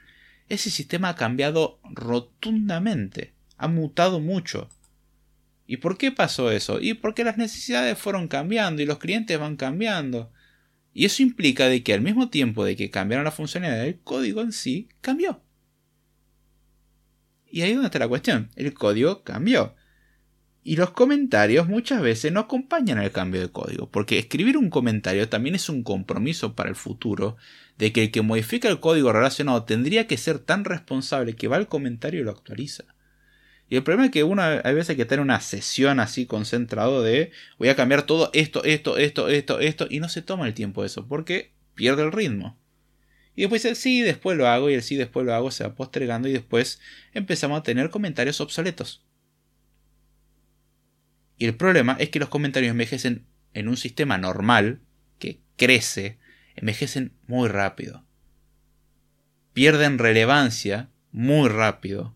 ese sistema ha cambiado rotundamente, ha mutado mucho. ¿Y por qué pasó eso? Y porque las necesidades fueron cambiando y los clientes van cambiando. Y eso implica de que al mismo tiempo de que cambiaron la funcionalidad, el código en sí cambió. Y ahí es donde está la cuestión. El código cambió. Y los comentarios muchas veces no acompañan al cambio de código, porque escribir un comentario también es un compromiso para el futuro de que el que modifica el código relacionado tendría que ser tan responsable que va al comentario y lo actualiza. Y el problema es que uno hay veces que tener una sesión así concentrado de voy a cambiar todo esto, esto, esto, esto, esto, y no se toma el tiempo de eso, porque pierde el ritmo. Y después el sí, después lo hago, y el sí, después lo hago, se va postergando, y después empezamos a tener comentarios obsoletos. Y el problema es que los comentarios envejecen en un sistema normal, que crece, envejecen muy rápido. Pierden relevancia muy rápido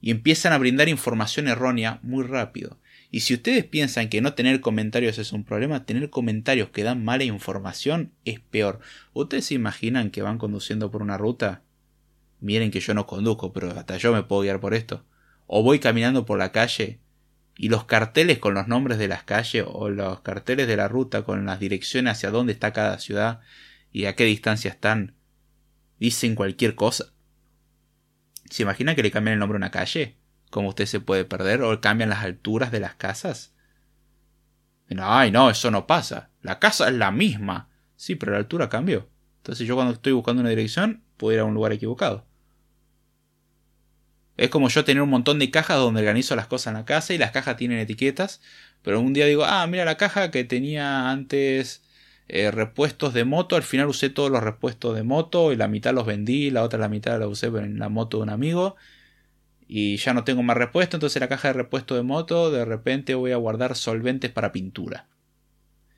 y empiezan a brindar información errónea muy rápido. Y si ustedes piensan que no tener comentarios es un problema, tener comentarios que dan mala información es peor. ¿Ustedes se imaginan que van conduciendo por una ruta? Miren que yo no conduzco, pero hasta yo me puedo guiar por esto. O voy caminando por la calle y los carteles con los nombres de las calles o los carteles de la ruta con las direcciones hacia dónde está cada ciudad y a qué distancia están dicen cualquier cosa. ¿Se imagina que le cambian el nombre a una calle? Como usted se puede perder? ¿O cambian las alturas de las casas? Ay, no, eso no pasa. La casa es la misma. Sí, pero la altura cambió. Entonces yo cuando estoy buscando una dirección, puedo ir a un lugar equivocado. Es como yo tener un montón de cajas donde organizo las cosas en la casa y las cajas tienen etiquetas, pero un día digo, ah, mira la caja que tenía antes eh, repuestos de moto. Al final usé todos los repuestos de moto y la mitad los vendí, la otra la mitad la usé en la moto de un amigo. Y ya no tengo más repuesto, entonces la caja de repuesto de moto de repente voy a guardar solventes para pintura.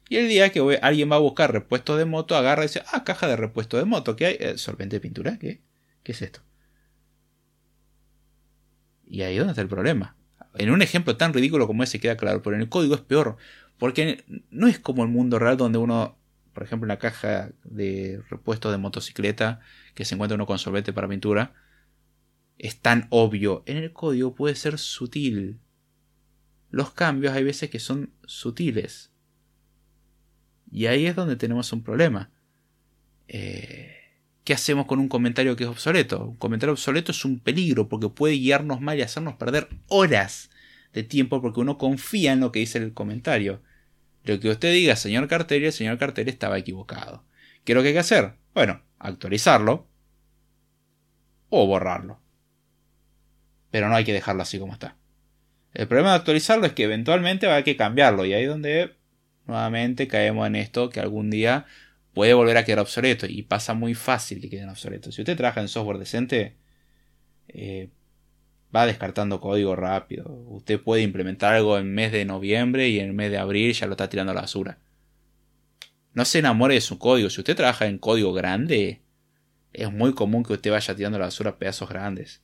Y el día que alguien va a buscar repuestos de moto, agarra y dice, ah, caja de repuesto de moto, ¿qué hay? Eh, ¿Solvente de pintura? ¿Qué? ¿Qué es esto? Y ahí es donde está el problema. En un ejemplo tan ridículo como ese queda claro, pero en el código es peor. Porque no es como el mundo real donde uno por ejemplo, en la caja de repuestos de motocicleta que se encuentra uno con solvente para pintura, es tan obvio. En el código puede ser sutil. Los cambios hay veces que son sutiles. Y ahí es donde tenemos un problema. Eh, ¿Qué hacemos con un comentario que es obsoleto? Un comentario obsoleto es un peligro porque puede guiarnos mal y hacernos perder horas de tiempo porque uno confía en lo que dice el comentario. Lo que usted diga, señor Carter, el señor Carter estaba equivocado. ¿Qué es lo que hay que hacer? Bueno, actualizarlo o borrarlo. Pero no hay que dejarlo así como está. El problema de actualizarlo es que eventualmente va a haber que cambiarlo y ahí es donde nuevamente caemos en esto que algún día puede volver a quedar obsoleto y pasa muy fácil que queden obsoletos. Si usted trabaja en software decente, eh, va descartando código rápido. Usted puede implementar algo en mes de noviembre y en el mes de abril ya lo está tirando a la basura. No se enamore de su código. Si usted trabaja en código grande, es muy común que usted vaya tirando a la basura pedazos grandes.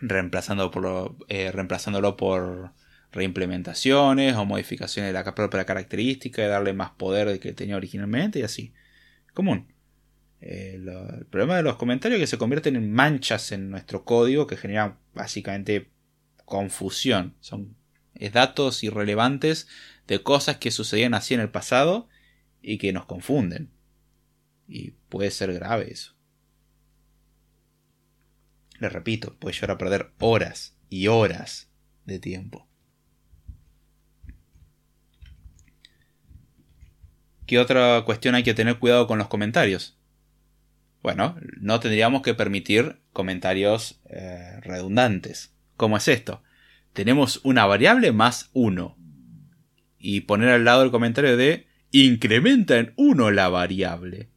Reemplazando por, eh, reemplazándolo por reimplementaciones o modificaciones de la propia característica, de darle más poder del que tenía originalmente y así. Común. Eh, el problema de los comentarios es que se convierten en manchas en nuestro código que generan básicamente confusión. Son datos irrelevantes de cosas que sucedían así en el pasado y que nos confunden. Y puede ser grave eso. Les repito, puede llegar a perder horas y horas de tiempo. ¿Qué otra cuestión hay que tener cuidado con los comentarios? Bueno, no tendríamos que permitir comentarios eh, redundantes. ¿Cómo es esto? Tenemos una variable más 1. Y poner al lado el comentario de incrementa en 1 la variable.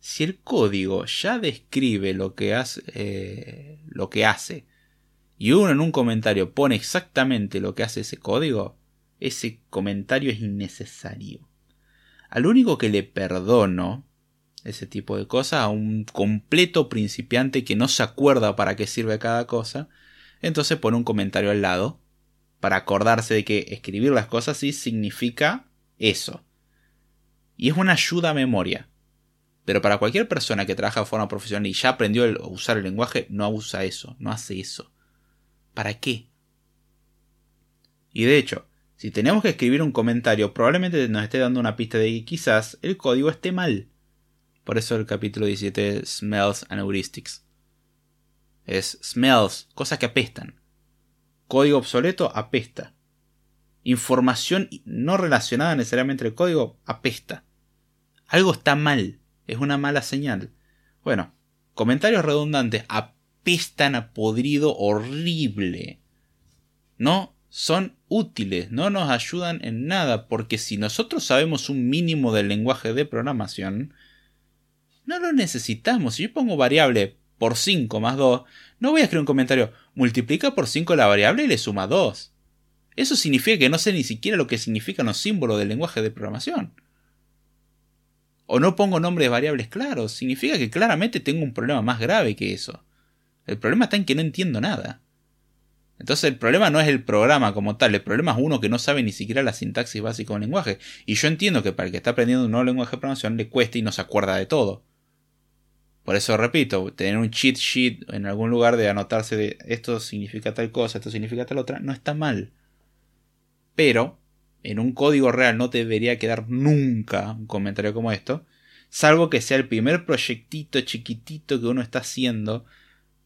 Si el código ya describe lo que hace, eh, lo que hace y uno en un comentario pone exactamente lo que hace ese código, ese comentario es innecesario. Al único que le perdono ese tipo de cosas a un completo principiante que no se acuerda para qué sirve cada cosa, entonces pone un comentario al lado para acordarse de que escribir las cosas sí significa eso. Y es una ayuda a memoria. Pero para cualquier persona que trabaja de forma profesional y ya aprendió a usar el lenguaje, no usa eso, no hace eso. ¿Para qué? Y de hecho, si tenemos que escribir un comentario, probablemente nos esté dando una pista de que quizás el código esté mal. Por eso el capítulo 17 Smells and Heuristics. Es smells, cosas que apestan. Código obsoleto apesta. Información no relacionada necesariamente al código apesta. Algo está mal, es una mala señal. Bueno, comentarios redundantes apestan a podrido horrible. No son útiles, no nos ayudan en nada, porque si nosotros sabemos un mínimo del lenguaje de programación, no lo necesitamos. Si yo pongo variable por 5 más 2, no voy a escribir un comentario, multiplica por 5 la variable y le suma 2. Eso significa que no sé ni siquiera lo que significan los símbolos del lenguaje de programación. O no pongo nombres de variables claros, significa que claramente tengo un problema más grave que eso. El problema está en que no entiendo nada. Entonces el problema no es el programa como tal, el problema es uno que no sabe ni siquiera la sintaxis básica de un lenguaje. Y yo entiendo que para el que está aprendiendo un nuevo lenguaje de programación le cuesta y no se acuerda de todo. Por eso repito, tener un cheat sheet en algún lugar de anotarse de esto significa tal cosa, esto significa tal otra, no está mal. Pero en un código real no debería quedar nunca un comentario como esto, salvo que sea el primer proyectito chiquitito que uno está haciendo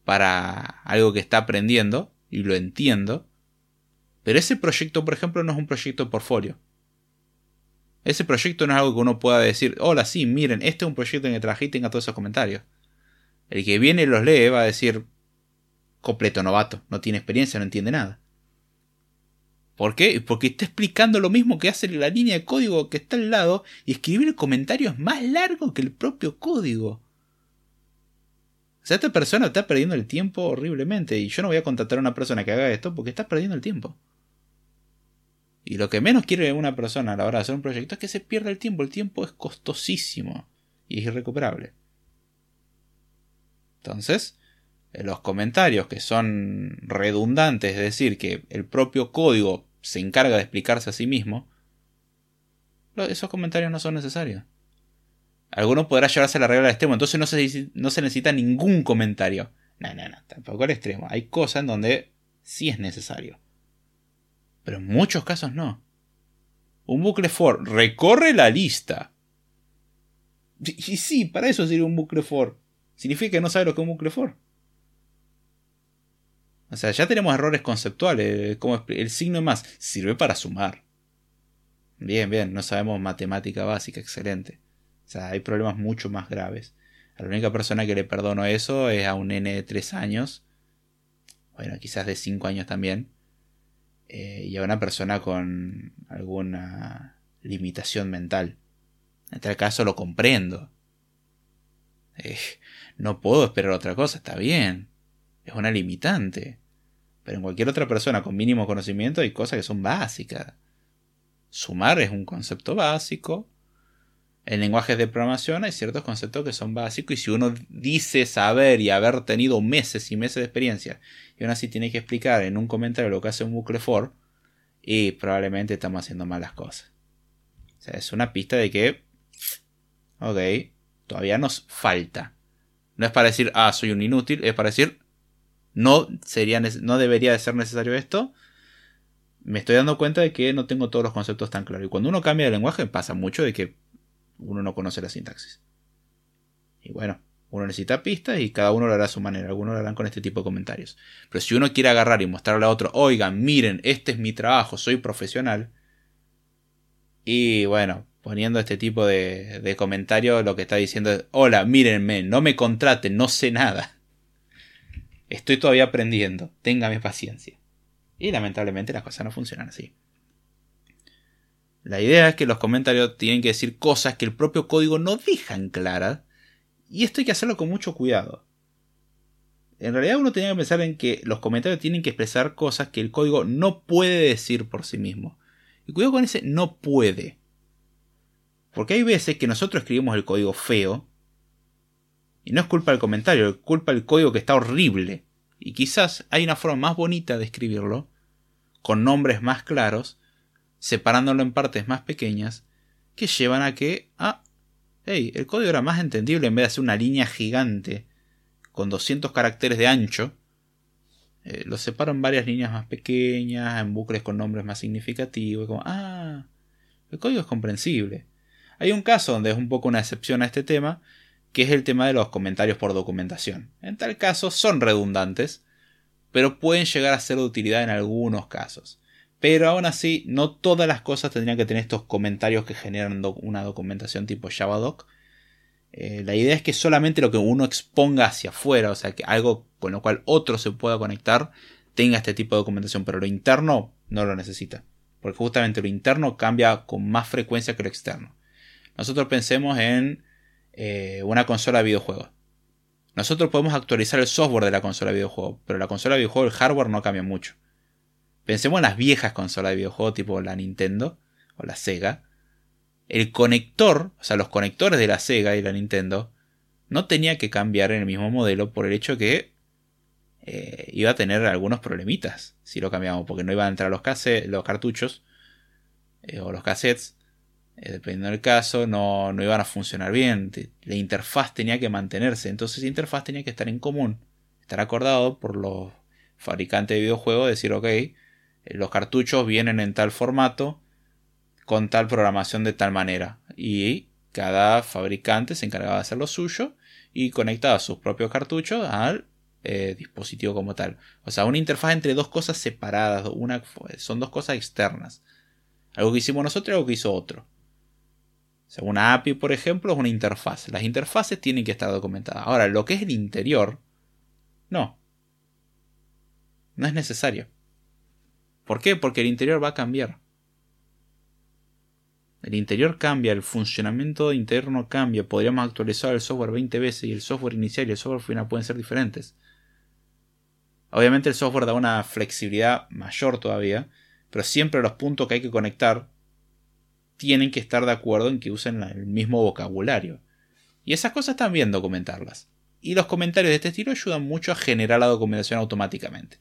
para algo que está aprendiendo, y lo entiendo, pero ese proyecto, por ejemplo, no es un proyecto de portfolio. Ese proyecto no es algo que uno pueda decir, hola, sí, miren, este es un proyecto en el que trabajé y tenga todos esos comentarios. El que viene y los lee va a decir, completo novato, no tiene experiencia, no entiende nada. ¿Por qué? Porque está explicando lo mismo que hace la línea de código que está al lado y escribir el comentario es más largo que el propio código. O sea, esta persona está perdiendo el tiempo horriblemente y yo no voy a contratar a una persona que haga esto porque está perdiendo el tiempo. Y lo que menos quiere una persona a la hora de hacer un proyecto es que se pierda el tiempo. El tiempo es costosísimo y es irrecuperable. Entonces, los comentarios que son redundantes, es decir, que el propio código se encarga de explicarse a sí mismo, esos comentarios no son necesarios. Algunos podrá llevarse la regla al extremo, entonces no se, no se necesita ningún comentario. No, no, no, tampoco al extremo. Hay cosas en donde sí es necesario pero en muchos casos no. Un bucle for recorre la lista. Y, sí, para eso sirve un bucle for. Significa que no sabe lo que es un bucle for. O sea, ya tenemos errores conceptuales. Como el signo más sirve para sumar. Bien, bien, no sabemos matemática básica, excelente. O sea, hay problemas mucho más graves. la única persona que le perdono eso es a un nene de 3 años. Bueno, quizás de 5 años también. Eh, y a una persona con alguna limitación mental. En tal caso lo comprendo. Eh, no puedo esperar otra cosa, está bien. Es una limitante. Pero en cualquier otra persona con mínimo conocimiento hay cosas que son básicas. Sumar es un concepto básico. En lenguajes de programación hay ciertos conceptos que son básicos y si uno dice saber y haber tenido meses y meses de experiencia y aún así tiene que explicar en un comentario lo que hace un bucle for, y probablemente estamos haciendo malas cosas. O sea, es una pista de que, ok, todavía nos falta. No es para decir, ah, soy un inútil, es para decir, no, sería, no debería de ser necesario esto. Me estoy dando cuenta de que no tengo todos los conceptos tan claros. Y cuando uno cambia de lenguaje pasa mucho de que uno no conoce la sintaxis. Y bueno, uno necesita pistas y cada uno lo hará a su manera. Algunos lo harán con este tipo de comentarios. Pero si uno quiere agarrar y mostrarle a otro, oigan, miren, este es mi trabajo, soy profesional. Y bueno, poniendo este tipo de, de comentarios, lo que está diciendo es, hola, mírenme, no me contraten, no sé nada. Estoy todavía aprendiendo, téngame paciencia. Y lamentablemente las cosas no funcionan así. La idea es que los comentarios tienen que decir cosas que el propio código no dejan claras y esto hay que hacerlo con mucho cuidado. En realidad uno tenía que pensar en que los comentarios tienen que expresar cosas que el código no puede decir por sí mismo. Y cuidado con ese no puede. Porque hay veces que nosotros escribimos el código feo. Y no es culpa del comentario, es culpa del código que está horrible. Y quizás hay una forma más bonita de escribirlo, con nombres más claros, separándolo en partes más pequeñas, que llevan a que, ah, el código era más entendible en vez de hacer una línea gigante con 200 caracteres de ancho. Eh, lo separo en varias líneas más pequeñas, en bucles con nombres más significativos. Como, ah, el código es comprensible. Hay un caso donde es un poco una excepción a este tema, que es el tema de los comentarios por documentación. En tal caso son redundantes, pero pueden llegar a ser de utilidad en algunos casos. Pero aún así, no todas las cosas tendrían que tener estos comentarios que generan una documentación tipo JavaDoc. Eh, la idea es que solamente lo que uno exponga hacia afuera, o sea, que algo con lo cual otro se pueda conectar, tenga este tipo de documentación, pero lo interno no lo necesita. Porque justamente lo interno cambia con más frecuencia que lo externo. Nosotros pensemos en eh, una consola de videojuegos. Nosotros podemos actualizar el software de la consola de videojuegos, pero la consola de videojuegos, el hardware no cambia mucho. Pensemos en las viejas consolas de videojuegos tipo la Nintendo o la Sega. El conector, o sea, los conectores de la Sega y la Nintendo, no tenía que cambiar en el mismo modelo por el hecho que eh, iba a tener algunos problemitas si lo cambiamos, porque no iban a entrar los, los cartuchos eh, o los cassettes, eh, dependiendo del caso, no, no iban a funcionar bien. La interfaz tenía que mantenerse, entonces la interfaz tenía que estar en común, estar acordado por los fabricantes de videojuegos, decir, ok, los cartuchos vienen en tal formato, con tal programación de tal manera. Y cada fabricante se encargaba de hacer lo suyo y conectaba sus propios cartuchos al eh, dispositivo como tal. O sea, una interfaz entre dos cosas separadas, son dos cosas externas. Algo que hicimos nosotros y algo que hizo otro. O una API, por ejemplo, es una interfaz. Las interfaces tienen que estar documentadas. Ahora, lo que es el interior, no. No es necesario. ¿Por qué? Porque el interior va a cambiar. El interior cambia, el funcionamiento interno cambia. Podríamos actualizar el software 20 veces y el software inicial y el software final pueden ser diferentes. Obviamente el software da una flexibilidad mayor todavía, pero siempre los puntos que hay que conectar tienen que estar de acuerdo en que usen el mismo vocabulario. Y esas cosas también documentarlas. Y los comentarios de este estilo ayudan mucho a generar la documentación automáticamente.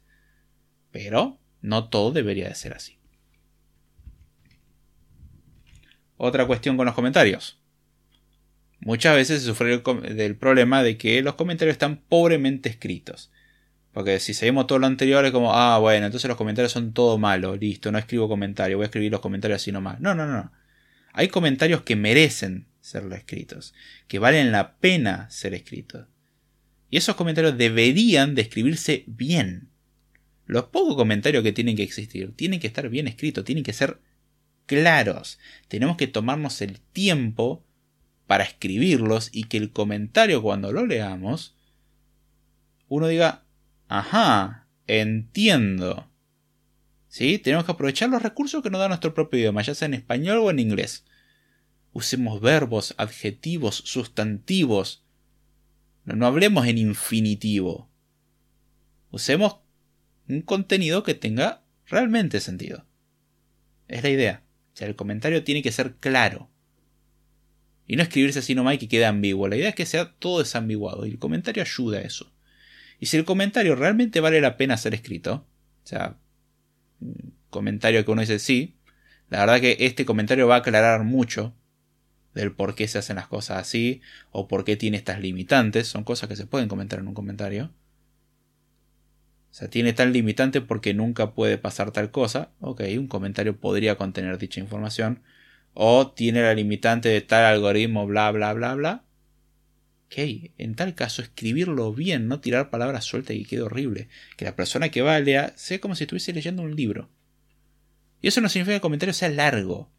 Pero no todo debería de ser así. Otra cuestión con los comentarios. Muchas veces se sufre del problema de que los comentarios están pobremente escritos. Porque si seguimos todo lo anterior es como, ah, bueno, entonces los comentarios son todo malo, listo, no escribo comentarios, voy a escribir los comentarios así nomás. No, no, no. Hay comentarios que merecen ser escritos, que valen la pena ser escritos. Y esos comentarios deberían de escribirse bien. Los pocos comentarios que tienen que existir tienen que estar bien escritos, tienen que ser claros. Tenemos que tomarnos el tiempo para escribirlos y que el comentario cuando lo leamos uno diga, ajá, entiendo. ¿Sí? Tenemos que aprovechar los recursos que nos da nuestro propio idioma, ya sea en español o en inglés. Usemos verbos, adjetivos, sustantivos. No, no hablemos en infinitivo. Usemos un contenido que tenga realmente sentido. Es la idea. O sea, el comentario tiene que ser claro. Y no escribirse así nomás y que quede ambiguo. La idea es que sea todo desambiguado. Y el comentario ayuda a eso. Y si el comentario realmente vale la pena ser escrito, o sea, comentario que uno dice, sí, la verdad que este comentario va a aclarar mucho del por qué se hacen las cosas así o por qué tiene estas limitantes. Son cosas que se pueden comentar en un comentario. O sea, tiene tal limitante porque nunca puede pasar tal cosa. Ok, un comentario podría contener dicha información. O tiene la limitante de tal algoritmo, bla, bla, bla, bla. Ok, en tal caso escribirlo bien, no tirar palabras sueltas y quede horrible. Que la persona que va a leer sea como si estuviese leyendo un libro. Y eso no significa que el comentario sea largo.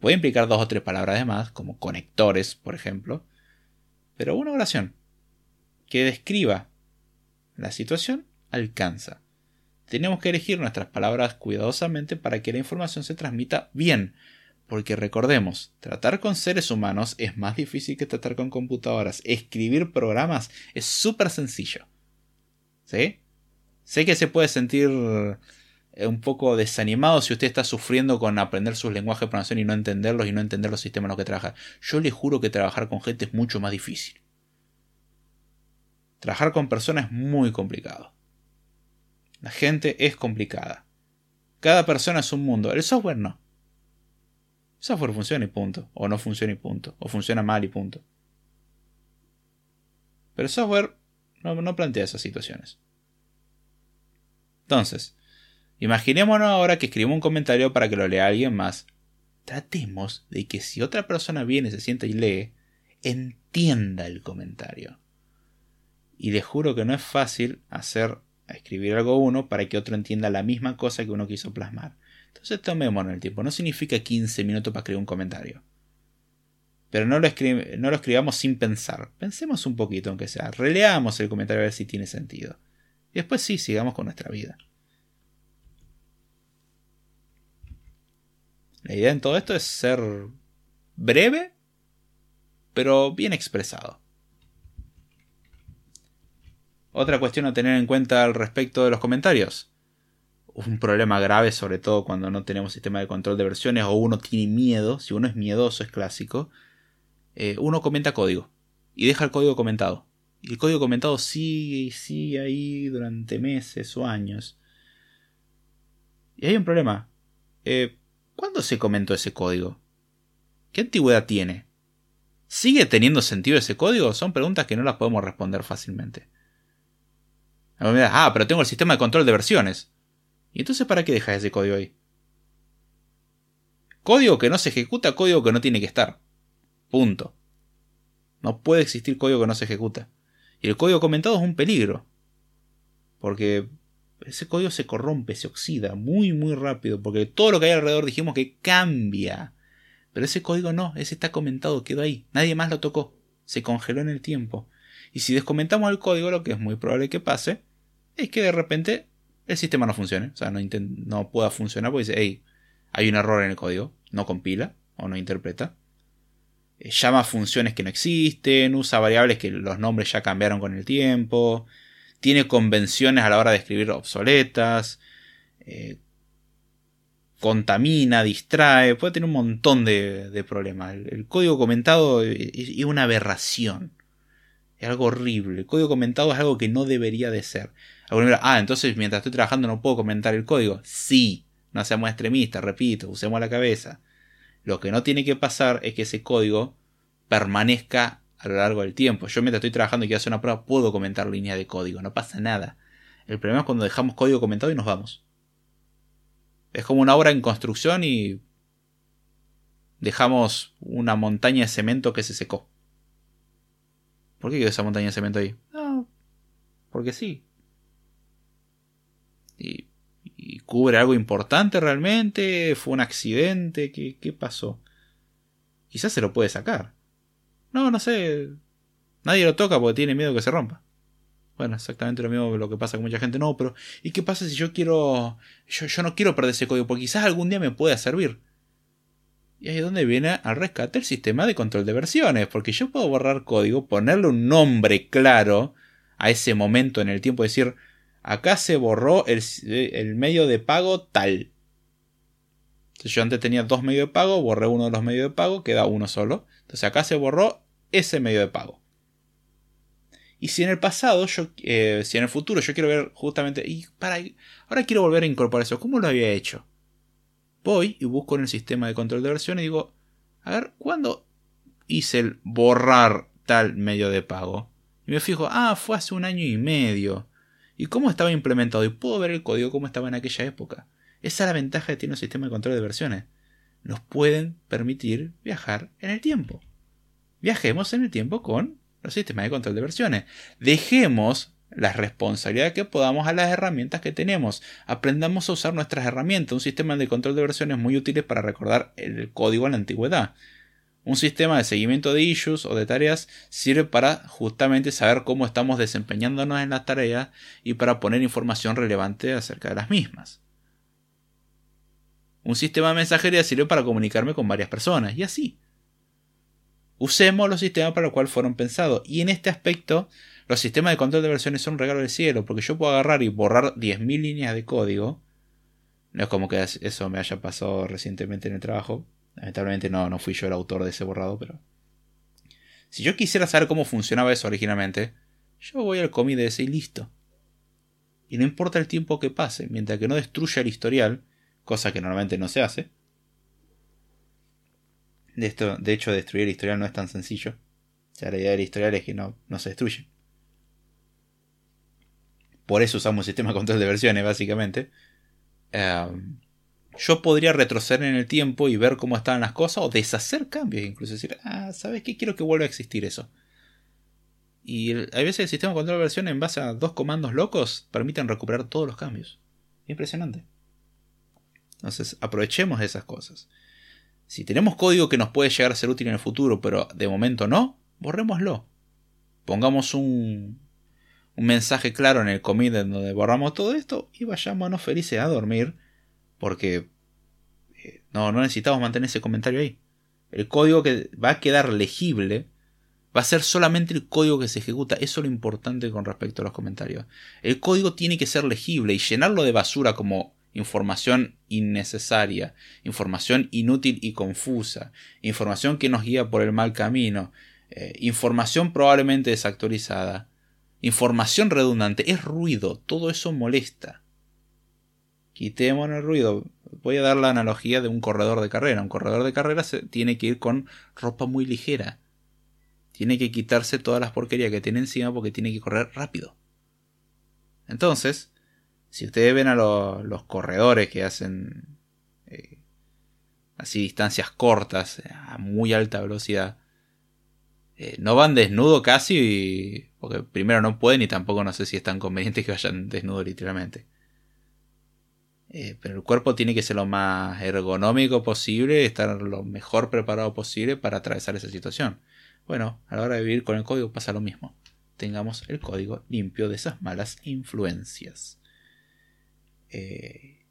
Puede implicar dos o tres palabras de más, como conectores, por ejemplo. Pero una oración que describa la situación alcanza. Tenemos que elegir nuestras palabras cuidadosamente para que la información se transmita bien. Porque recordemos, tratar con seres humanos es más difícil que tratar con computadoras. Escribir programas es súper sencillo. ¿Sí? Sé que se puede sentir eh, un poco desanimado si usted está sufriendo con aprender sus lenguajes de programación y no entenderlos y no entender los sistemas en los que trabaja. Yo le juro que trabajar con gente es mucho más difícil. Trabajar con personas es muy complicado. La gente es complicada. Cada persona es un mundo. El software no. El software funciona y punto. O no funciona y punto. O funciona mal y punto. Pero el software no, plantea esas situaciones. Entonces, Imaginémonos ahora que escribo un comentario para que lo lea alguien más. Tratemos de que si otra persona viene, se sienta y lee, entienda el comentario. Y les juro que no es fácil hacer escribir algo uno para que otro entienda la misma cosa que uno quiso plasmar. Entonces tomémonos el tiempo. No significa 15 minutos para escribir un comentario. Pero no lo, no lo escribamos sin pensar. Pensemos un poquito, aunque sea. Releamos el comentario a ver si tiene sentido. Y después sí, sigamos con nuestra vida. La idea en todo esto es ser breve, pero bien expresado. Otra cuestión a tener en cuenta al respecto de los comentarios. Un problema grave, sobre todo cuando no tenemos sistema de control de versiones o uno tiene miedo, si uno es miedoso, es clásico, eh, uno comenta código y deja el código comentado. Y el código comentado sigue y sigue ahí durante meses o años. Y hay un problema. Eh, ¿Cuándo se comentó ese código? ¿Qué antigüedad tiene? ¿Sigue teniendo sentido ese código? Son preguntas que no las podemos responder fácilmente. Ah, pero tengo el sistema de control de versiones. ¿Y entonces para qué dejas ese código ahí? Código que no se ejecuta, código que no tiene que estar. Punto. No puede existir código que no se ejecuta. Y el código comentado es un peligro. Porque ese código se corrompe, se oxida muy muy rápido, porque todo lo que hay alrededor dijimos que cambia. Pero ese código no, ese está comentado, quedó ahí, nadie más lo tocó, se congeló en el tiempo. Y si descomentamos el código, lo que es muy probable que pase, es que de repente el sistema no funcione, o sea, no, no pueda funcionar porque dice, hey, hay un error en el código, no compila o no interpreta. Eh, llama funciones que no existen, usa variables que los nombres ya cambiaron con el tiempo, tiene convenciones a la hora de escribir obsoletas, eh, contamina, distrae, puede tener un montón de, problemas. El, código comentado es, una aberración. Es algo horrible. El código comentado es algo que no debería de ser. Ah, entonces mientras estoy trabajando no puedo comentar el código. Sí, no seamos extremistas, repito, usemos la cabeza. Lo que no tiene que pasar es que ese código permanezca a lo largo del tiempo. Yo mientras estoy trabajando y quiero hacer una prueba puedo comentar líneas de código, no pasa nada. El problema es cuando dejamos código comentado y nos vamos. Es como una obra en construcción y dejamos una montaña de cemento que se secó. ¿Por qué quedó esa montaña de cemento ahí? No, porque sí. Y, cubre algo importante realmente, fue un accidente, ¿qué, qué pasó? Quizás se lo puede sacar. No, no sé. Nadie lo toca porque tiene miedo que se rompa. Bueno, exactamente lo mismo lo que pasa con mucha gente. No, pero ¿y qué pasa si yo quiero... Yo, yo no quiero perder ese código porque quizás algún día me pueda servir. Y ahí es donde viene al rescate el sistema de control de versiones. Porque yo puedo borrar código, ponerle un nombre claro a ese momento en el tiempo. Decir, acá se borró el, medio de pago tal. Entonces yo antes tenía dos medios de pago, borré uno de los medios de pago, queda uno solo. Entonces acá se borró ese medio de pago. Y si en el pasado, yo, eh, si en el futuro yo quiero ver justamente, y para, ahora quiero volver a incorporar eso, ¿cómo lo había hecho? Voy y busco en el sistema de control de versión y digo, a ver, ¿cuándo hice el borrar tal medio de pago? Y me fijo, ah, fue hace un año y medio. ¿Y cómo estaba implementado? Y puedo ver el código cómo estaba en aquella época. Esa es la ventaja que tiene un sistema de control de versiones. Nos pueden permitir viajar en el tiempo. Viajemos en el tiempo con los sistemas de control de versiones. Dejemos la responsabilidad que podamos a las herramientas que tenemos. Aprendamos a usar nuestras herramientas. Un sistema de control de versiones muy útil para recordar el código en la antigüedad. Un sistema de seguimiento de issues o de tareas sirve para justamente saber cómo estamos desempeñándonos en las tareas y para poner información relevante acerca de las mismas. Un sistema de mensajería sirve para comunicarme con varias personas y así. Usemos los sistemas para los cuales fueron pensados y en este aspecto los sistemas de control de versiones son un regalo del cielo porque yo puedo agarrar y borrar 10.000 líneas de código. No es como que eso me haya pasado recientemente en el trabajo, Lamentablemente no, no fui yo el autor de ese borrado, pero... Si yo quisiera saber cómo funcionaba eso originalmente, yo voy al commit de ese y listo. Y no importa el tiempo que pase, mientras que no destruya el historial, cosa que normalmente no se hace. De, esto, de hecho, destruir el historial no es tan sencillo. O sea, la idea del historial es que no, no se destruye. Por eso usamos un sistema de control de versiones, básicamente. Um, yo podría retroceder en el tiempo y ver cómo estaban las cosas o deshacer cambios, incluso decir, ah, ¿sabes qué? Quiero que vuelva a existir eso. Y hay veces el sistema de control de versión en base a dos comandos locos permiten recuperar todos los cambios. Impresionante. Entonces, aprovechemos esas cosas. Si tenemos código que nos puede llegar a ser útil en el futuro, pero de momento no, borrémoslo. Pongamos un, un mensaje claro en el commit donde borramos todo esto y vayámonos felices a dormir porque eh, no, necesitamos mantener ese comentario ahí. El código que va a quedar legible va a ser solamente el código que se ejecuta. Eso es lo importante con respecto a los comentarios. El código tiene que ser legible y llenarlo de basura como información innecesaria, información inútil y confusa, información que nos guía por el mal camino, eh, información probablemente desactualizada, información redundante, es ruido, todo eso molesta quitemos el ruido. Voy a dar la analogía de un corredor de carrera. Un corredor de carrera se tiene que ir con ropa muy ligera. Tiene que quitarse todas las porquerías que tiene encima porque tiene que correr rápido. Entonces, si ustedes ven a los corredores que hacen eh, así distancias cortas, a muy alta velocidad, eh, no van desnudo casi, porque primero no pueden y tampoco no sé si es tan conveniente que vayan desnudo literalmente. Eh, pero el cuerpo tiene que ser lo más ergonómico posible, estar lo mejor preparado posible para atravesar esa situación. Bueno, a la hora de vivir con el código pasa lo mismo. Tengamos el código limpio de esas malas influencias. Eh,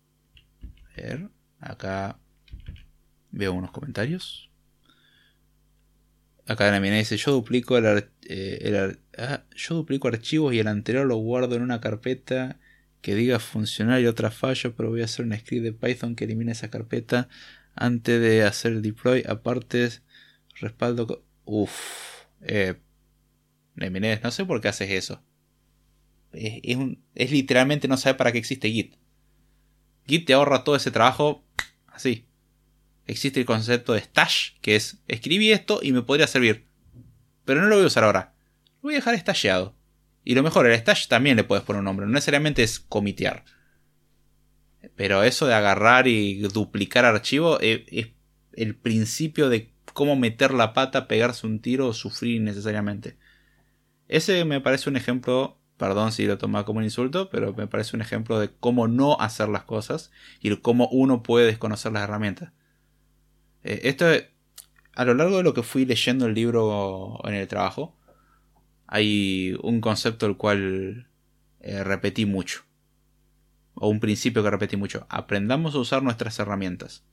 a ver, acá veo unos comentarios. Acá mina dice, yo duplico el, eh, ah, yo duplico archivos y el anterior lo guardo en una carpeta que diga funcionar y otra falla, pero voy a hacer un script de Python que elimine esa carpeta antes de hacer el deploy. Aparte, respaldo. Uff, eh, no sé por qué haces eso. Es, literalmente no sabe para qué existe Git. Git te ahorra todo ese trabajo así. Existe el concepto de stash, que es escribí esto y me podría servir. Pero no lo voy a usar ahora. Lo voy a dejar stasheado. Y lo mejor, el stash también le puedes poner un nombre, no necesariamente es comitear. Pero eso de agarrar y duplicar archivos es, es, el principio de cómo meter la pata, pegarse un tiro o sufrir innecesariamente. Ese me parece un ejemplo, perdón si lo toma como un insulto, pero me parece un ejemplo de cómo no hacer las cosas y cómo uno puede desconocer las herramientas. Eh, esto, a lo largo de lo que fui leyendo el libro en el trabajo, hay un concepto el cual eh, repetí mucho. O un principio que repetí mucho. Aprendamos a usar nuestras herramientas.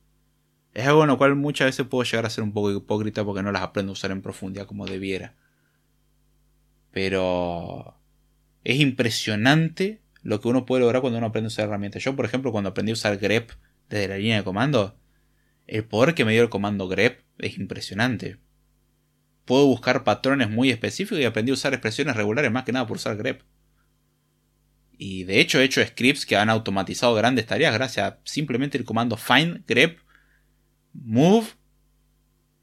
Es algo en lo cual muchas veces puedo llegar a ser un poco hipócrita porque no las aprendo a usar en profundidad como debiera. Pero es impresionante lo que uno puede lograr cuando uno aprende a usar herramientas. Yo, por ejemplo, cuando aprendí a usar grep desde la línea de comando, el poder que me dio el comando grep es impresionante. Puedo buscar patrones muy específicos y aprendí a usar expresiones regulares más que nada por usar grep. Y de hecho he hecho scripts que han automatizado grandes tareas gracias a simplemente el comando find grep move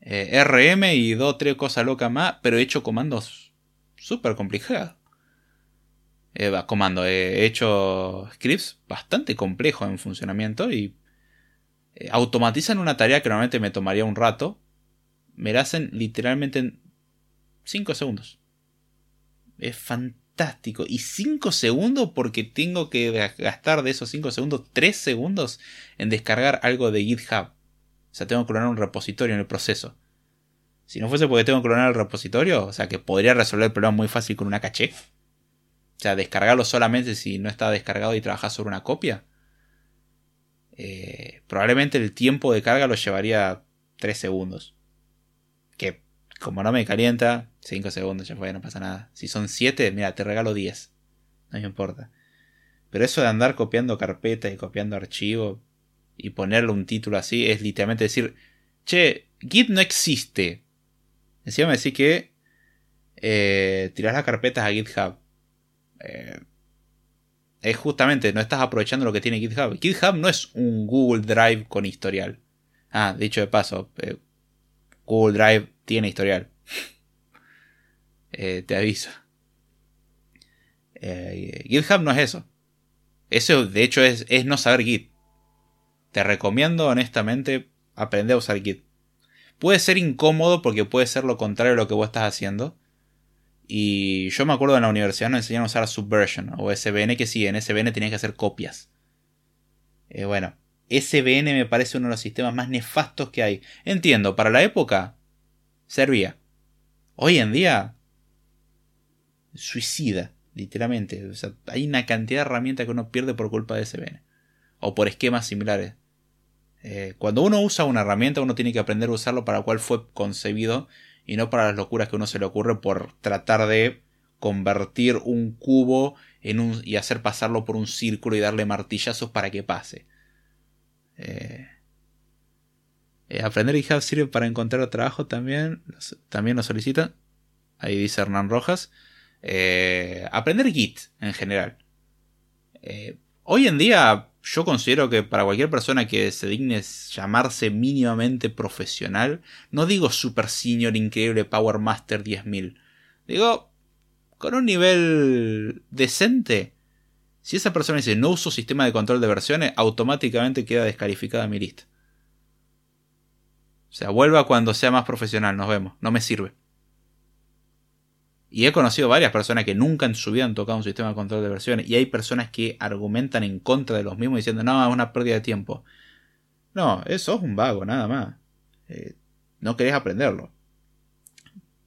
eh, rm y dos tres cosas locas más, pero he hecho comandos súper complicados. Eh, comando, he hecho scripts bastante complejos en funcionamiento y eh, automatizan una tarea que normalmente me tomaría un rato, me la hacen literalmente en 5 segundos. Es fantástico. Y 5 segundos porque tengo que gastar de esos 5 segundos 3 segundos en descargar algo de GitHub. O sea, tengo que clonar un repositorio en el proceso. Si no fuese porque tengo que clonar el repositorio, o sea, que podría resolver el problema muy fácil con una caché. O sea, descargarlo solamente si no está descargado y trabajar sobre una copia. Eh, probablemente el tiempo de carga lo llevaría 3 segundos. Que como no me calienta, 5 segundos ya fue, no pasa nada. Si son 7, mira, te regalo 10. No me importa. Pero eso de andar copiando carpetas y copiando archivos y ponerle un título así es literalmente decir, che, Git no existe. Encima me que eh, tirás las carpetas a GitHub. Eh, es justamente, no estás aprovechando lo que tiene GitHub. GitHub no es un Google Drive con historial. Ah, dicho de paso, eh, Google Drive tiene historial. Eh, te aviso. Eh, GitHub no es eso. Eso de hecho es, no saber Git. Te recomiendo honestamente aprender a usar Git. Puede ser incómodo porque puede ser lo contrario a lo que vos estás haciendo. Y yo me acuerdo en la universidad nos enseñaron a usar Subversion o SVN, que sí, en SVN tenías que hacer copias. Eh, bueno, SVN me parece uno de los sistemas más nefastos que hay. Entiendo, para la época servía. Hoy en día, suicida, literalmente. hay una cantidad de herramientas que uno pierde por culpa de SVN. O por esquemas similares. Eh, cuando uno usa una herramienta, uno tiene que aprender a usarlo para cual fue concebido y no para las locuras que uno se le ocurre por tratar de convertir un cubo en un, y hacer pasarlo por un círculo y darle martillazos para que pase. Eh, eh, aprender GitHub sirve para encontrar trabajo también. También lo solicitan. Ahí dice Hernán Rojas. Eh, aprender Git en general. Hoy en día yo considero que para cualquier persona que se digne llamarse mínimamente profesional, no digo super senior, increíble, Power Master 10.000. Digo, con un nivel decente. Si esa persona dice no uso sistema de control de versiones, automáticamente queda descalificada mi lista. O sea, vuelva cuando sea más profesional, nos vemos. No me sirve. Y he conocido varias personas que nunca en su vida han tocado un sistema de control de versiones. Y hay personas que argumentan en contra de los mismos diciendo, no, es una pérdida de tiempo. No, eso es un vago, nada más. Eh, no querés aprenderlo.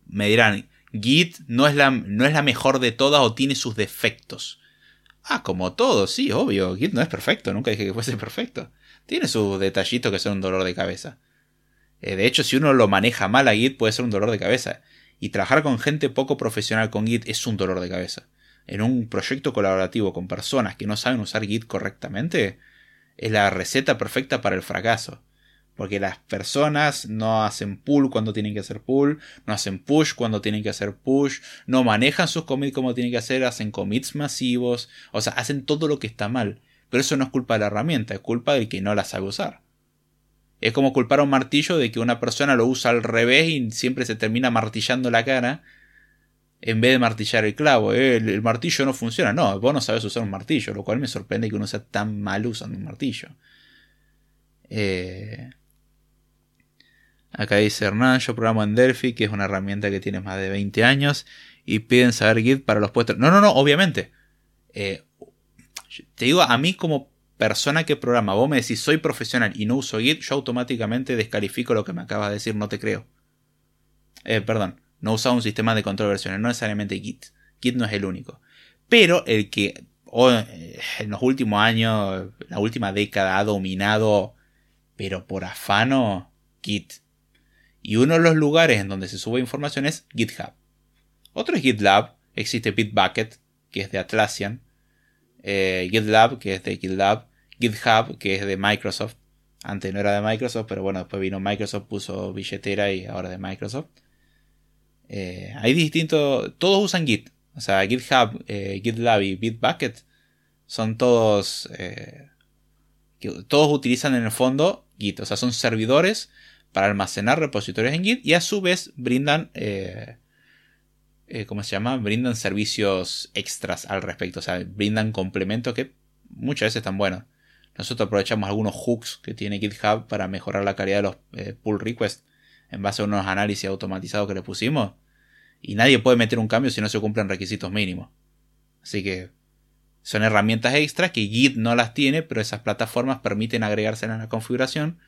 Me dirán, Git no es, la, no es la mejor de todas o tiene sus defectos. Ah, como todo, sí, obvio. Git no es perfecto, nunca dije que fuese perfecto. Tiene sus detallitos que son un dolor de cabeza. Eh, de hecho, si uno lo maneja mal a Git puede ser un dolor de cabeza. Y trabajar con gente poco profesional con Git es un dolor de cabeza. En un proyecto colaborativo con personas que no saben usar Git correctamente, es la receta perfecta para el fracaso. Porque las personas no hacen pull cuando tienen que hacer pull, no hacen push cuando tienen que hacer push, no manejan sus commits como tienen que hacer, hacen commits masivos, o sea, hacen todo lo que está mal. Pero eso no es culpa de la herramienta, es culpa del que no la sabe usar. Es como culpar a un martillo de que una persona lo usa al revés y siempre se termina martillando la cara en vez de martillar el clavo. El, martillo no funciona. No, vos no sabes usar un martillo, lo cual me sorprende que uno sea tan mal usando un martillo. Eh, acá dice Hernán, yo programo en Delphi, que es una herramienta que tiene más de 20 años, y piden saber Git para los puestos. No, no, no, obviamente. Eh, te digo, a mí como persona que programa, vos me decís soy profesional y no uso Git, yo automáticamente descalifico lo que me acabas de decir, no te creo. Eh, perdón, no usa un sistema de control de versiones, no necesariamente Git. Git no es el único. Pero el que eh, en los últimos años, la última década ha dominado, pero por afano, Git. Y uno de los lugares en donde se sube información es GitHub. Otro es GitLab, existe Bitbucket, que es de Atlassian, eh, GitLab, que es de GitLab, GitHub, que es de Microsoft. Antes no era de Microsoft, pero bueno, después vino Microsoft, puso billetera y ahora de Microsoft. Eh, hay distintos. Todos usan Git. O sea, GitHub, eh, GitLab y Bitbucket son todos. Todos utilizan en el fondo Git. O sea, son servidores para almacenar repositorios en Git y a su vez brindan. ¿Cómo se llama? Brindan servicios extras al respecto. O sea, brindan complementos que muchas veces están buenos. Nosotros aprovechamos algunos hooks que tiene GitHub para mejorar la calidad de los pull requests en base a unos análisis automatizados que le pusimos. Y nadie puede meter un cambio si no se cumplen requisitos mínimos. Así que son herramientas extras que Git no las tiene, pero esas plataformas permiten agregárselas en la configuración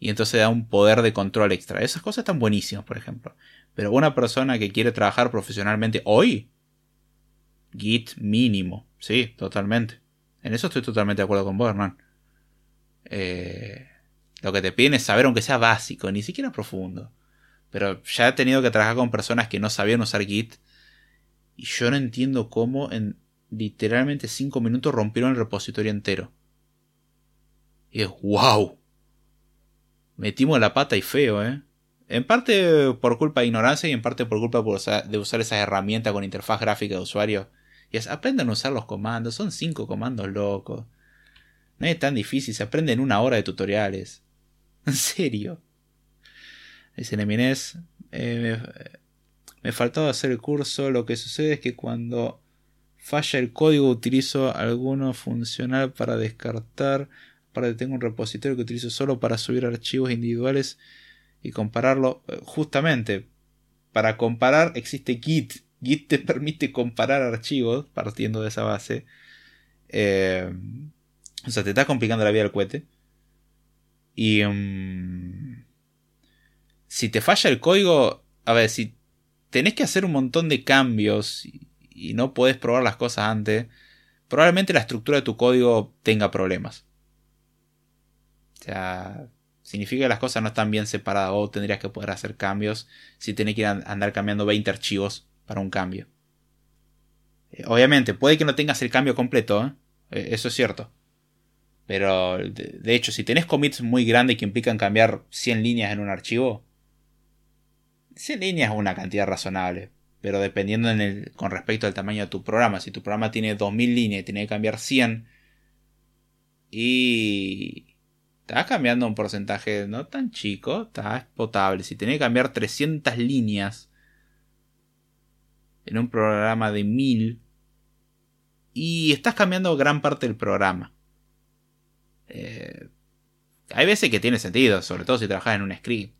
y entonces da un poder de control extra. Esas cosas están buenísimas, por ejemplo. Pero una persona que quiere trabajar profesionalmente hoy, Git mínimo. Sí, totalmente. En eso estoy totalmente de acuerdo con vos, Hernán. Eh, lo que te piden es saber aunque sea básico, ni siquiera profundo. Pero ya he tenido que trabajar con personas que no sabían usar Git. Y yo no entiendo cómo en literalmente 5 minutos rompieron el repositorio entero. Y es wow. Metimos la pata y feo, ¿eh? En parte por culpa de ignorancia y en parte por culpa de usar esas herramientas con interfaz gráfica de usuario. Y es, aprendan a usar los comandos, son 5 comandos locos. No es tan difícil, se aprende en una hora de tutoriales. En serio. Dice Neminés, eh, me, faltaba hacer el curso, lo que sucede es que cuando falla el código utilizo alguno funcional para descartar, para tengo un repositorio que utilizo solo para subir archivos individuales y compararlo. Eh, justamente, para comparar existe Git. Git te permite comparar archivos partiendo de esa base. Eh, o sea, te está complicando la vida del cohete. Y... Mm, si te falla el código, a ver, si tenés que hacer un montón de cambios y, no podés probar las cosas antes, probablemente la estructura de tu código tenga problemas. Sea, significa que las cosas no están bien separadas o tendrías que poder hacer cambios si tenés que andar cambiando 20 archivos para un cambio. Eh, obviamente, puede que no tengas el cambio completo, ¿eh? Eh, eso es cierto. Pero de, hecho, si tenés commits muy grandes que implican cambiar 100 líneas en un archivo, 100 líneas es una cantidad razonable. Pero dependiendo con respecto al tamaño de tu programa, si tu programa tiene 2000 líneas y tiene que cambiar 100, y estás cambiando un porcentaje no tan chico, está potable. Si tenés que cambiar 300 líneas en un programa de 1000, y estás cambiando gran parte del programa. Eh, hay veces que tiene sentido, sobre todo si trabajas en un script.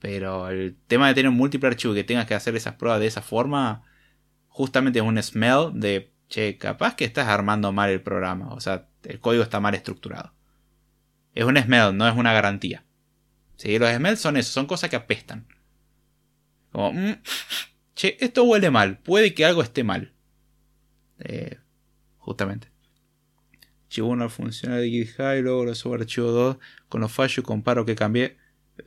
Pero el tema de tener un múltiple archivo y que tengas que hacer esas pruebas de esa forma, justamente es un smell de, che, capaz que estás armando mal el programa. O sea, el código está mal estructurado. Es un smell, no es una garantía. ¿Sí? Los smells son eso, son cosas que apestan. Como, mm, che, esto huele mal, puede que algo esté mal. Eh, justamente archivo 1 funciona de GitHub y luego lo subo archivo 2 con los fallos comparo que cambié.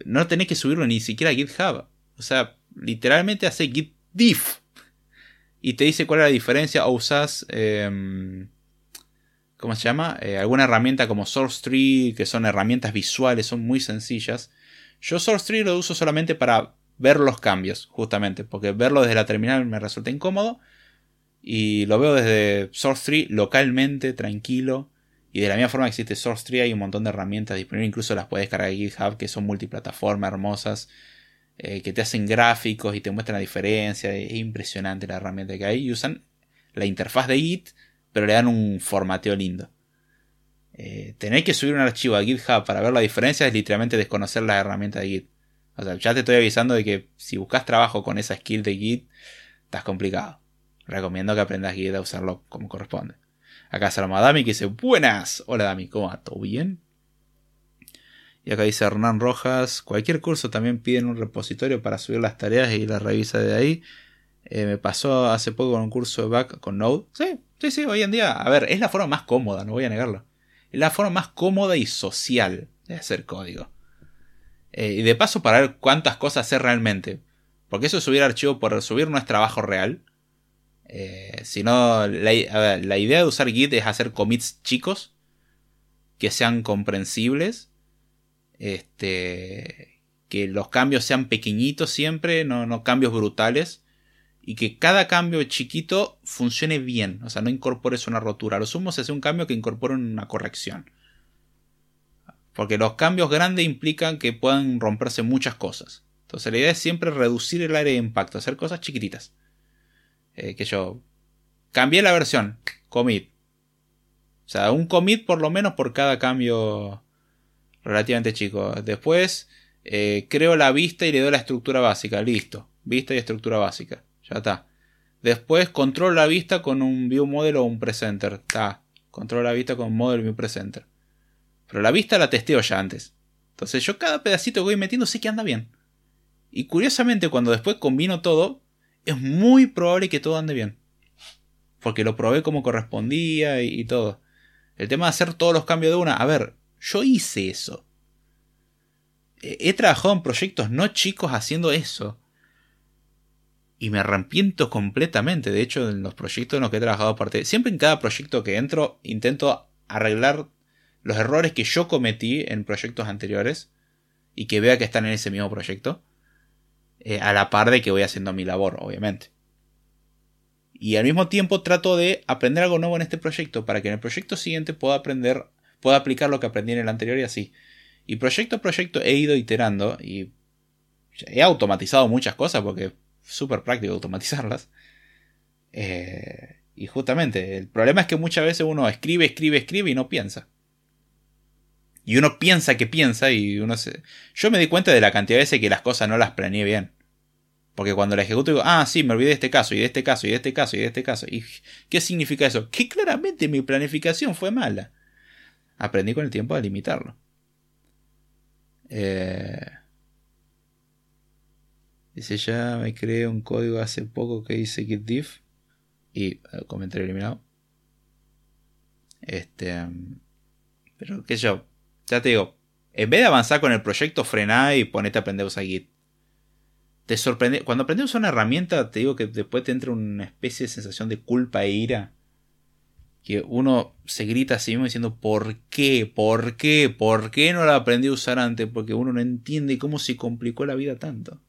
No tenés que subirlo ni siquiera a GitHub. O sea, literalmente hace git diff y te dice cuál es la diferencia o usas em, ¿cómo se llama? Eh, alguna herramienta como SourceTree, que son herramientas visuales, son muy sencillas. Yo SourceTree lo uso solamente para ver los cambios, justamente, porque verlo desde la terminal me resulta incómodo. Y lo veo desde SourceTree localmente, tranquilo. Y de la misma forma que existe SourceTree, hay un montón de herramientas disponibles, incluso las puedes cargar en GitHub, que son multiplataformas hermosas, eh, que te hacen gráficos y te muestran la diferencia. Es impresionante la herramienta que hay. Y usan la interfaz de Git, pero le dan un formateo lindo. Eh, tener que subir un archivo a GitHub para ver la diferencia es literalmente desconocer la herramienta de Git. O sea, ya te estoy avisando de que si buscas trabajo con esa skill de Git, estás complicado. Recomiendo que aprendas Git a usarlo como corresponde. Acá saludamos a Dami que dice, buenas. Hola Dami, ¿cómo va? ¿Todo bien? Y acá dice Hernán Rojas, cualquier curso también piden un repositorio para subir las tareas y las revisa de ahí. Eh, me pasó hace poco con un curso de back con Node. Sí, sí, sí, hoy en día, a ver, es la forma más cómoda, no voy a negarlo. Es la forma más cómoda y social de hacer código. Eh, y de paso para ver cuántas cosas hacer realmente. Porque eso subir archivo por subir no es trabajo real. Eh, si no, la, idea de usar Git es hacer commits chicos que sean comprensibles. Este. que los cambios sean pequeñitos siempre, no, no cambios brutales. Y que cada cambio chiquito funcione bien. O sea, no incorpores una rotura. A lo sumo se hace un cambio que incorpore una corrección. Porque los cambios grandes implican que puedan romperse muchas cosas. Entonces la idea es siempre reducir el área de impacto, hacer cosas chiquititas. Eh, que yo cambié la versión, commit. O sea, un commit por lo menos por cada cambio relativamente chico. Después eh, creo la vista y le doy la estructura básica. Listo. Vista y estructura básica. Ya está. Después controlo la vista con un view model o un presenter. Está. Controlo la vista con model view presenter. Pero la vista la testeo ya antes. Entonces yo cada pedacito que voy metiendo sé que anda bien. Y curiosamente cuando después combino todo, es muy probable que todo ande bien. Porque lo probé como correspondía y, todo. El tema de hacer todos los cambios de una. A ver, yo hice eso. He, trabajado en proyectos no chicos haciendo eso. Y me arrepiento completamente. De hecho, en los proyectos en los que he trabajado aparte. Siempre en cada proyecto que entro intento arreglar los errores que yo cometí en proyectos anteriores. Y que vea que están en ese mismo proyecto. Eh, a la par de que voy haciendo mi labor, obviamente. Y al mismo tiempo trato de aprender algo nuevo en este proyecto para que en el proyecto siguiente pueda aprender, pueda aplicar lo que aprendí en el anterior y así. Y proyecto a proyecto he ido iterando y he automatizado muchas cosas porque súper práctico automatizarlas. Eh, y justamente, el problema es que muchas veces uno escribe, escribe, escribe y no piensa. Y uno piensa que piensa y uno se... Yo me di cuenta de la cantidad de veces que las cosas no las planeé bien. Porque cuando la ejecuto digo, ah, sí, me olvidé de este caso, y de este caso, y de este caso, y de este caso. ¿Y qué significa eso? Que claramente mi planificación fue mala. Aprendí con el tiempo a limitarlo. Eh... Dice ya, me creé un código hace poco que dice git diff. Y eh, comentario eliminado. Este. Pero que yo. Ya te digo. En vez de avanzar con el proyecto, frená y ponete a aprender a usar Git te sorprende. Cuando aprendes a usar una herramienta, te digo que después te entra una especie de sensación de culpa e ira. Que uno se grita a sí mismo diciendo, ¿por qué? ¿Por qué? ¿Por qué no la aprendí a usar antes? Porque uno no entiende cómo se complicó la vida tanto.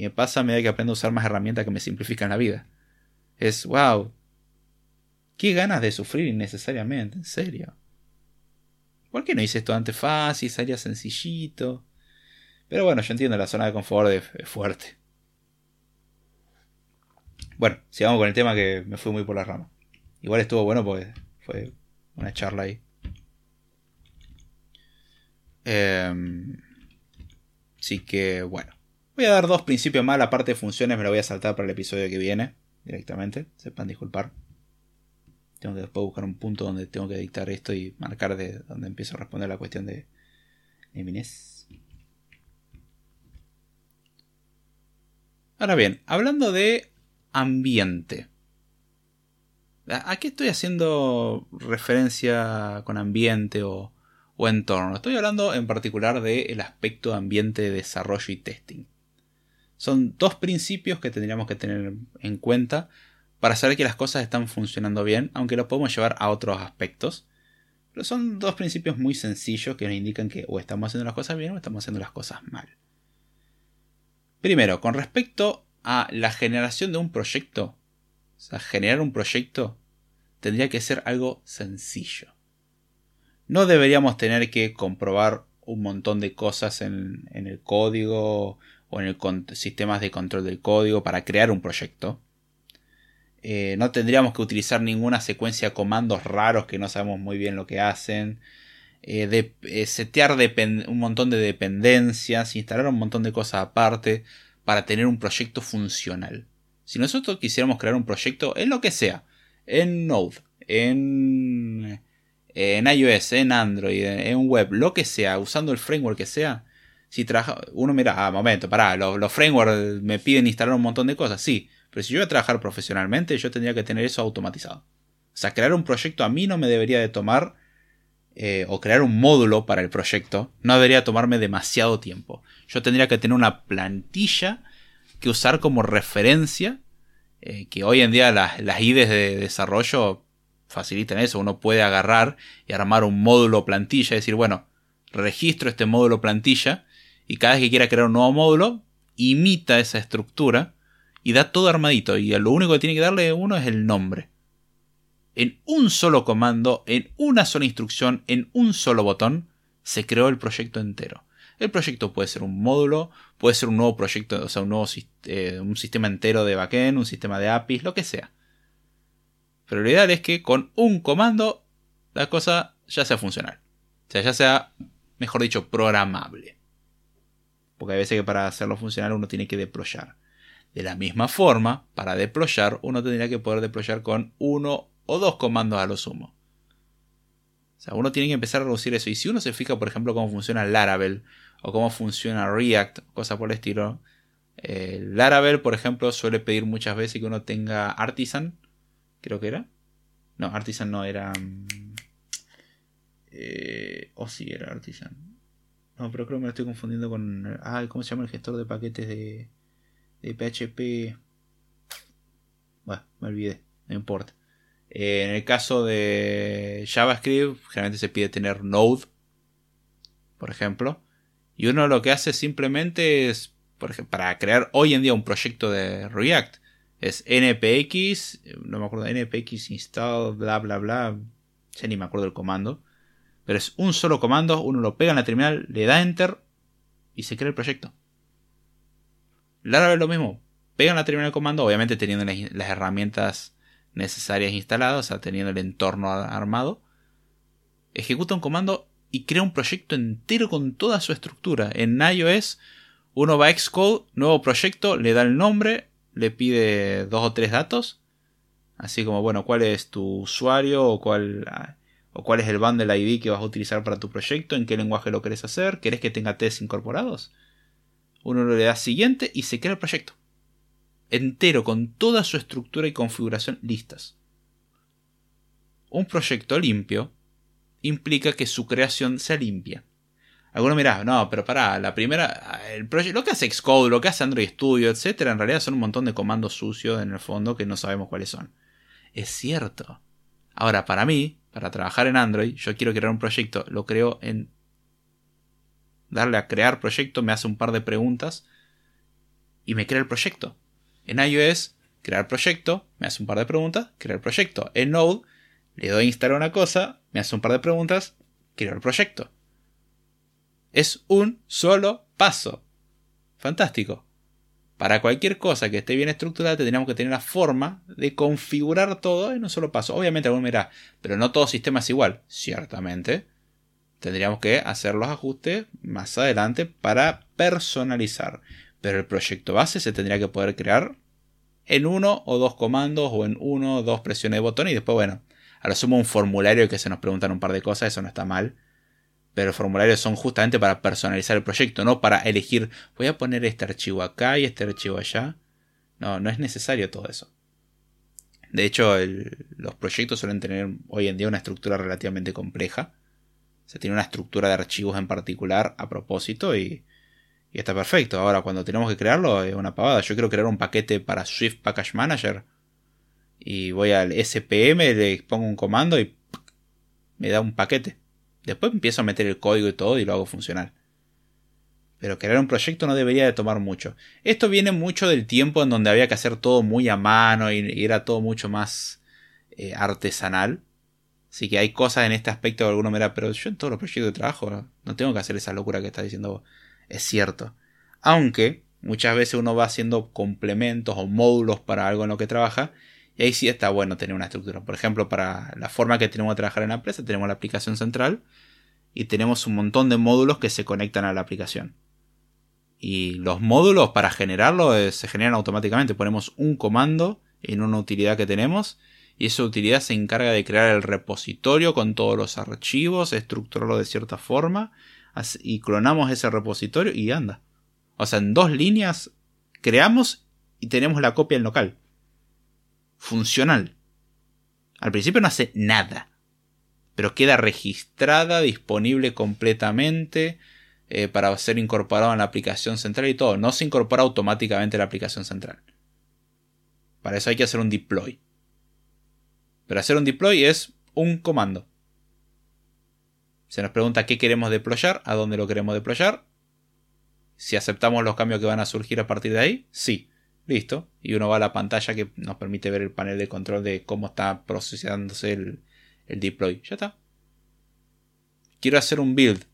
Y me pasa a medida que aprendo a usar más herramientas que me simplifican la vida. Es, wow. Qué ganas de sufrir innecesariamente, en serio. ¿Por qué no hice esto antes fácil? Salía sencillito. Pero bueno, yo entiendo, la zona de confort es, fuerte. Bueno, sigamos con el tema que me fui muy por la rama. Igual estuvo bueno porque fue una charla ahí. Em, así que bueno. Voy a dar dos principios más. La parte de funciones me lo voy a saltar para el episodio que viene. Directamente. Sepan disculpar. Tengo que después buscar un punto donde tengo que dictar esto y marcar de donde empiezo a responder la cuestión de Eminez. Ahora bien, hablando de ambiente. ¿A qué estoy haciendo referencia con ambiente o, entorno? Estoy hablando en particular del aspecto ambiente de desarrollo y testing. Son dos principios que tendríamos que tener en cuenta para saber que las cosas están funcionando bien, aunque lo podemos llevar a otros aspectos. Pero son dos principios muy sencillos que nos indican que o estamos haciendo las cosas bien o estamos haciendo las cosas mal. Primero, con respecto a la generación de un proyecto, o sea, generar un proyecto tendría que ser algo sencillo. No deberíamos tener que comprobar un montón de cosas en, el código o en el sistemas de control del código para crear un proyecto. Eh, no tendríamos que utilizar ninguna secuencia de comandos raros que no sabemos muy bien lo que hacen. Eh, de, eh, setear un montón de dependencias, instalar un montón de cosas aparte para tener un proyecto funcional. Si nosotros quisiéramos crear un proyecto en lo que sea, en Node, en, en iOS, en Android, en web, lo que sea, usando el framework que sea, si trabaja, uno mira, ah, momento, pará, los, los frameworks me piden instalar un montón de cosas, sí, pero si yo voy a trabajar profesionalmente, yo tendría que tener eso automatizado. O sea, crear un proyecto a mí no me debería de tomar eh, o crear un módulo para el proyecto no debería tomarme demasiado tiempo. Yo tendría que tener una plantilla que usar como referencia, eh, que hoy en día las, las IDEs de desarrollo facilitan eso. Uno puede agarrar y armar un módulo plantilla y decir, bueno, registro este módulo plantilla y cada vez que quiera crear un nuevo módulo, imita esa estructura y da todo armadito. Y lo único que tiene que darle uno es el nombre. En un solo comando, en una sola instrucción, en un solo botón, se creó el proyecto entero. El proyecto puede ser un módulo, puede ser un nuevo proyecto, o sea, un nuevo eh, un sistema entero de backend, un sistema de APIs, lo que sea. Pero lo ideal es que con un comando la cosa ya sea funcional. O sea, ya sea, mejor dicho, programable. Porque hay veces que para hacerlo funcionar uno tiene que deployar. De la misma forma, para deployar, uno tendría que poder deployar con uno o dos comandos a lo sumo. O sea, uno tiene que empezar a reducir eso. Y si uno se fija, por ejemplo, cómo funciona Laravel o cómo funciona React, cosas por el estilo. Eh, Laravel, por ejemplo, suele pedir muchas veces que uno tenga Artisan. Creo que era. No, Artisan no era. Mm, eh, o sí, era Artisan. No, pero creo que me lo estoy confundiendo con. Ah, ¿cómo se llama el gestor de paquetes de, PHP? Bueno, me olvidé, no importa. Eh, en el caso de JavaScript, generalmente se pide tener Node, por ejemplo. Y uno lo que hace simplemente es, por ejemplo, para crear hoy en día un proyecto de React, es npx, no me acuerdo, npx install, bla, bla, bla. Ya ni me acuerdo del comando. Pero es un solo comando, uno lo pega en la terminal, le da enter y se crea el proyecto. Laravel lo mismo, pega en la terminal el comando, obviamente teniendo las herramientas necesarias instaladas, o sea, teniendo el entorno armado, ejecuta un comando y crea un proyecto entero con toda su estructura. En iOS, uno va a Xcode, nuevo proyecto, le da el nombre, le pide dos o tres datos, así como, bueno, cuál es tu usuario o cuál, o cuál es el bundle ID que vas a utilizar para tu proyecto, en qué lenguaje lo querés hacer, querés que tenga tests incorporados. Uno le da siguiente y se crea el proyecto entero con toda su estructura y configuración listas. Un proyecto limpio implica que su creación sea limpia. Algunos mirá, no, pero para la primera, el lo que hace Xcode, lo que hace Android Studio, etc., en realidad son un montón de comandos sucios en el fondo que no sabemos cuáles son. Es cierto. Ahora, para mí, para trabajar en Android, yo quiero crear un proyecto, lo creo en darle a crear proyecto, me hace un par de preguntas y me crea el proyecto. En iOS, crear proyecto, me hace un par de preguntas, crear proyecto. En Node, le doy a instalar una cosa, me hace un par de preguntas, crear proyecto. Es un solo paso. Fantástico. Para cualquier cosa que esté bien estructurada, tendríamos que tener la forma de configurar todo en un solo paso. Obviamente, alguno dirá, pero no todo sistema es igual. Ciertamente. Tendríamos que hacer los ajustes más adelante para personalizar. Pero el proyecto base se tendría que poder crear en uno o dos comandos o en uno o dos presiones de botón y después, bueno, a lo sumo un formulario que se nos preguntan un par de cosas, eso no está mal. Pero los formularios son justamente para personalizar el proyecto, no para elegir, voy a poner este archivo acá y este archivo allá. No, no es necesario todo eso. De hecho, los proyectos suelen tener hoy en día una estructura relativamente compleja. Se tiene una estructura de archivos en particular a propósito y y está perfecto. Ahora, cuando tenemos que crearlo, es una pavada. Yo quiero crear un paquete para Swift Package Manager. Y voy al SPM, le pongo un comando y me da un paquete. Después empiezo a meter el código y todo y lo hago funcionar. Pero crear un proyecto no debería de tomar mucho. Esto viene mucho del tiempo en donde había que hacer todo muy a mano y, era todo mucho más eh, artesanal. Así que hay cosas en este aspecto que alguno me da, pero yo en todos los proyectos de trabajo no tengo que hacer esa locura que está diciendo vos es cierto. Aunque muchas veces uno va haciendo complementos o módulos para algo en lo que trabaja, y ahí sí está bueno tener una estructura. Por ejemplo, para la forma que tenemos de trabajar en la empresa, tenemos la aplicación central y tenemos un montón de módulos que se conectan a la aplicación. Y los módulos para generarlo eh, se generan automáticamente. Ponemos un comando en una utilidad que tenemos y esa utilidad se encarga de crear el repositorio con todos los archivos, estructurarlo de cierta forma y clonamos ese repositorio y anda. O sea, en dos líneas creamos y tenemos la copia en local. Funcional. Al principio no hace nada. Pero queda registrada, disponible completamente eh, para ser incorporado en la aplicación central y todo. No se incorpora automáticamente la aplicación central. Para eso hay que hacer un deploy. Pero hacer un deploy es un comando. Se nos pregunta qué queremos deployar, a dónde lo queremos deployar. Si aceptamos los cambios que van a surgir a partir de ahí, sí. Listo. Y uno va a la pantalla que nos permite ver el panel de control de cómo está procesándose el, deploy. Ya está. Quiero hacer un build,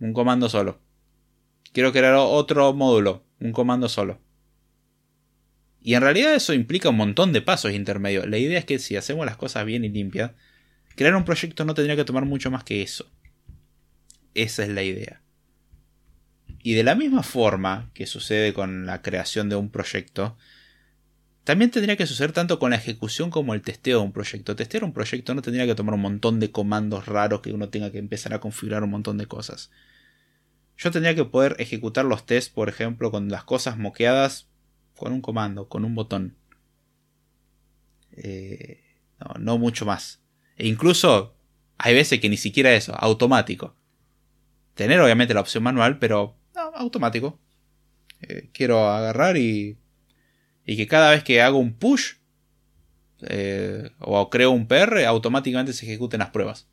un comando solo. Quiero crear otro módulo, un comando solo. Y en realidad eso implica un montón de pasos intermedios. La idea es que si hacemos las cosas bien y limpias, crear un proyecto no tendría que tomar mucho más que eso. Esa es la idea. Y de la misma forma que sucede con la creación de un proyecto, también tendría que suceder tanto con la ejecución como el testeo de un proyecto. Testear un proyecto no tendría que tomar un montón de comandos raros que uno tenga que empezar a configurar un montón de cosas. Yo tendría que poder ejecutar los tests, por ejemplo, con las cosas moqueadas con un comando, con un botón. Eh, no, no mucho más. E incluso hay veces que ni siquiera eso, automático. Tener obviamente la opción manual, pero automático. Eh, quiero agarrar y, y que cada vez que hago un push eh, o creo un PR, automáticamente se ejecuten las pruebas.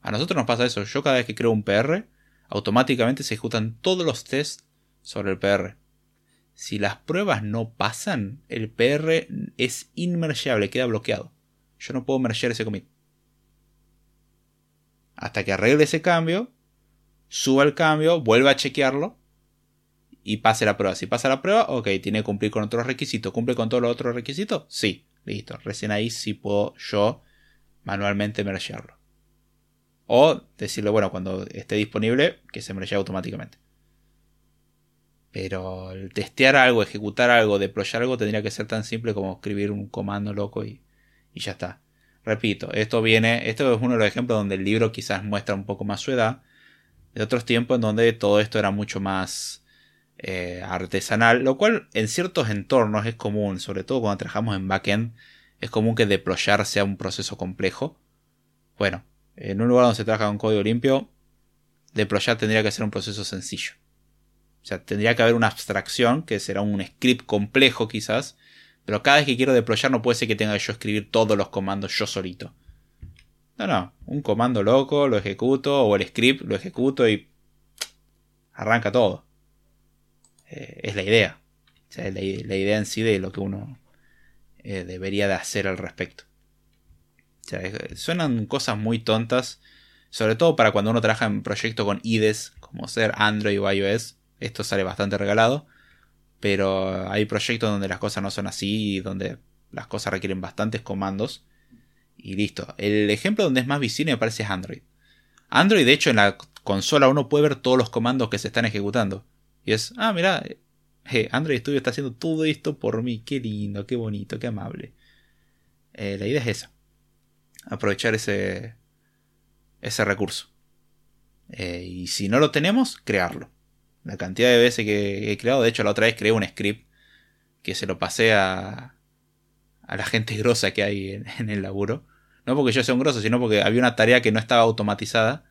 A nosotros nos pasa eso. Yo cada vez que creo un PR, automáticamente se ejecutan todos los tests sobre el PR. Si las pruebas no pasan, el PR es inmergeable, queda bloqueado. Yo no puedo mergear ese commit. Hasta que arregle ese cambio, suba el cambio, vuelva a chequearlo y pase la prueba. Si pasa la prueba, ok, tiene que cumplir con otros requisitos. ¿Cumple con todos los otros requisitos? Sí, listo. Recién ahí sí puedo yo manualmente mergearlo. O decirle, bueno, cuando esté disponible, que se merge automáticamente. Pero el testear algo, ejecutar algo, deployar algo tendría que ser tan simple como escribir un comando loco y, y ya está. Repito, esto viene, esto es uno de los ejemplos donde el libro quizás muestra un poco más su edad, de otros tiempos en donde todo esto era mucho más eh, artesanal, lo cual en ciertos entornos es común, sobre todo cuando trabajamos en backend, es común que deployar sea un proceso complejo. Bueno, en un lugar donde se trabaja con código limpio, deployar tendría que ser un proceso sencillo. O sea, tendría que haber una abstracción, que será un script complejo quizás, pero cada vez que quiero deployar no puede ser que tenga que yo escribir todos los comandos yo solito. No, no, un comando loco, lo ejecuto, o el script lo ejecuto y arranca todo. Eh, es la idea. La, idea en sí de lo que uno eh, debería de hacer al respecto. Suenan cosas muy tontas, sobre todo para cuando uno trabaja en proyectos con IDEs, como ser Android o iOS, esto sale bastante regalado. Pero hay proyectos donde las cosas no son así y donde las cosas requieren bastantes comandos. Y listo. El ejemplo donde es más visible me parece es Android. Android, de hecho, en la consola uno puede ver todos los comandos que se están ejecutando. Y es, ah, mira, eh, Android Studio está haciendo todo esto por mí. Qué lindo, qué bonito, qué amable. Eh, la idea es esa. Aprovechar ese, ese recurso. Eh, y si no lo tenemos, crearlo. La cantidad de veces que he creado, de hecho la otra vez creé un script que se lo pasé a, a la gente grosa que hay en, el laburo. No porque yo sea un grosso, sino porque había una tarea que no estaba automatizada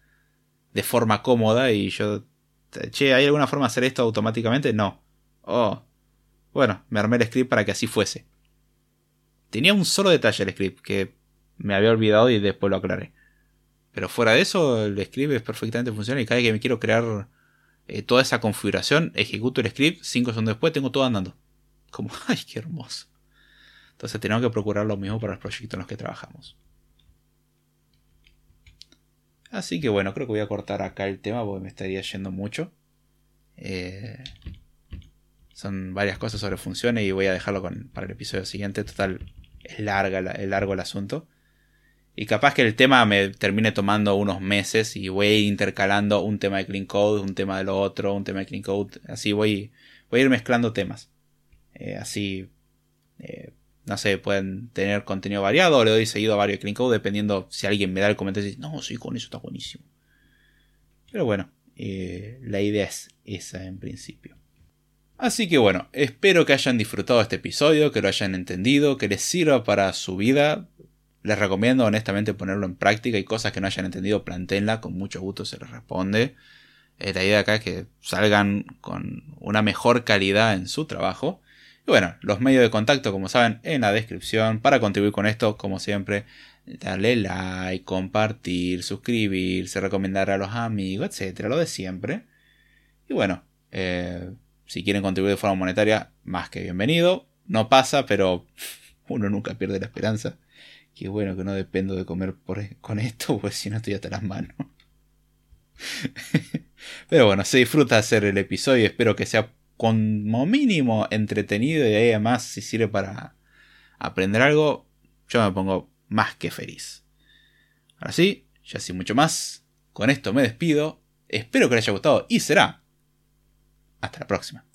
de forma cómoda y yo, che, ¿hay alguna forma de hacer esto automáticamente? No. Oh. Bueno, me armé el script para que así fuese. Tenía un solo detalle el script que me había olvidado y después lo aclaré. Pero fuera de eso, el script es perfectamente funcional y cada vez que me quiero crear eh, toda esa configuración, ejecuto el script, 5 segundos después tengo todo andando. Como, ay, qué hermoso. Entonces tenemos que procurar lo mismo para los proyectos en los que trabajamos. Así que bueno, creo que voy a cortar acá el tema porque me estaría yendo mucho. Eh, son varias cosas sobre funciones y voy a dejarlo para el episodio siguiente. Total, es, larga, largo el asunto. Y capaz que el tema me termine tomando unos meses y voy intercalando un tema de Clean Code, un tema de lo otro, un tema de Clean Code. Así voy, voy a ir mezclando temas. Eh, así, eh, no sé, pueden tener contenido variado o le doy seguido a varios Clean Code dependiendo si alguien me da el comentario y dice, no, sí, con eso está buenísimo. Pero bueno, eh, la idea es esa en principio. Así que bueno, espero que hayan disfrutado este episodio, que lo hayan entendido, que les sirva para su vida, les recomiendo honestamente ponerlo en práctica y cosas que no hayan entendido, plantéenla, con mucho gusto se les responde. Eh, la idea acá es que salgan con una mejor calidad en su trabajo. Y bueno, los medios de contacto, como saben, en la descripción. Para contribuir con esto, como siempre, darle like, compartir, suscribirse, recomendar a los amigos, etcétera, lo de siempre. Y bueno, Eh, si quieren contribuir de forma monetaria, más que bienvenido. No pasa, pero uno nunca pierde la esperanza. Qué bueno que no dependo de comer con esto, pues si no estoy hasta las manos. Pero bueno, se disfruta hacer el episodio. Espero que sea como mínimo entretenido y además si sirve para aprender algo, yo me pongo más que feliz. Ahora sí, ya sin mucho más, con esto me despido. Espero que les haya gustado y será. Hasta la próxima.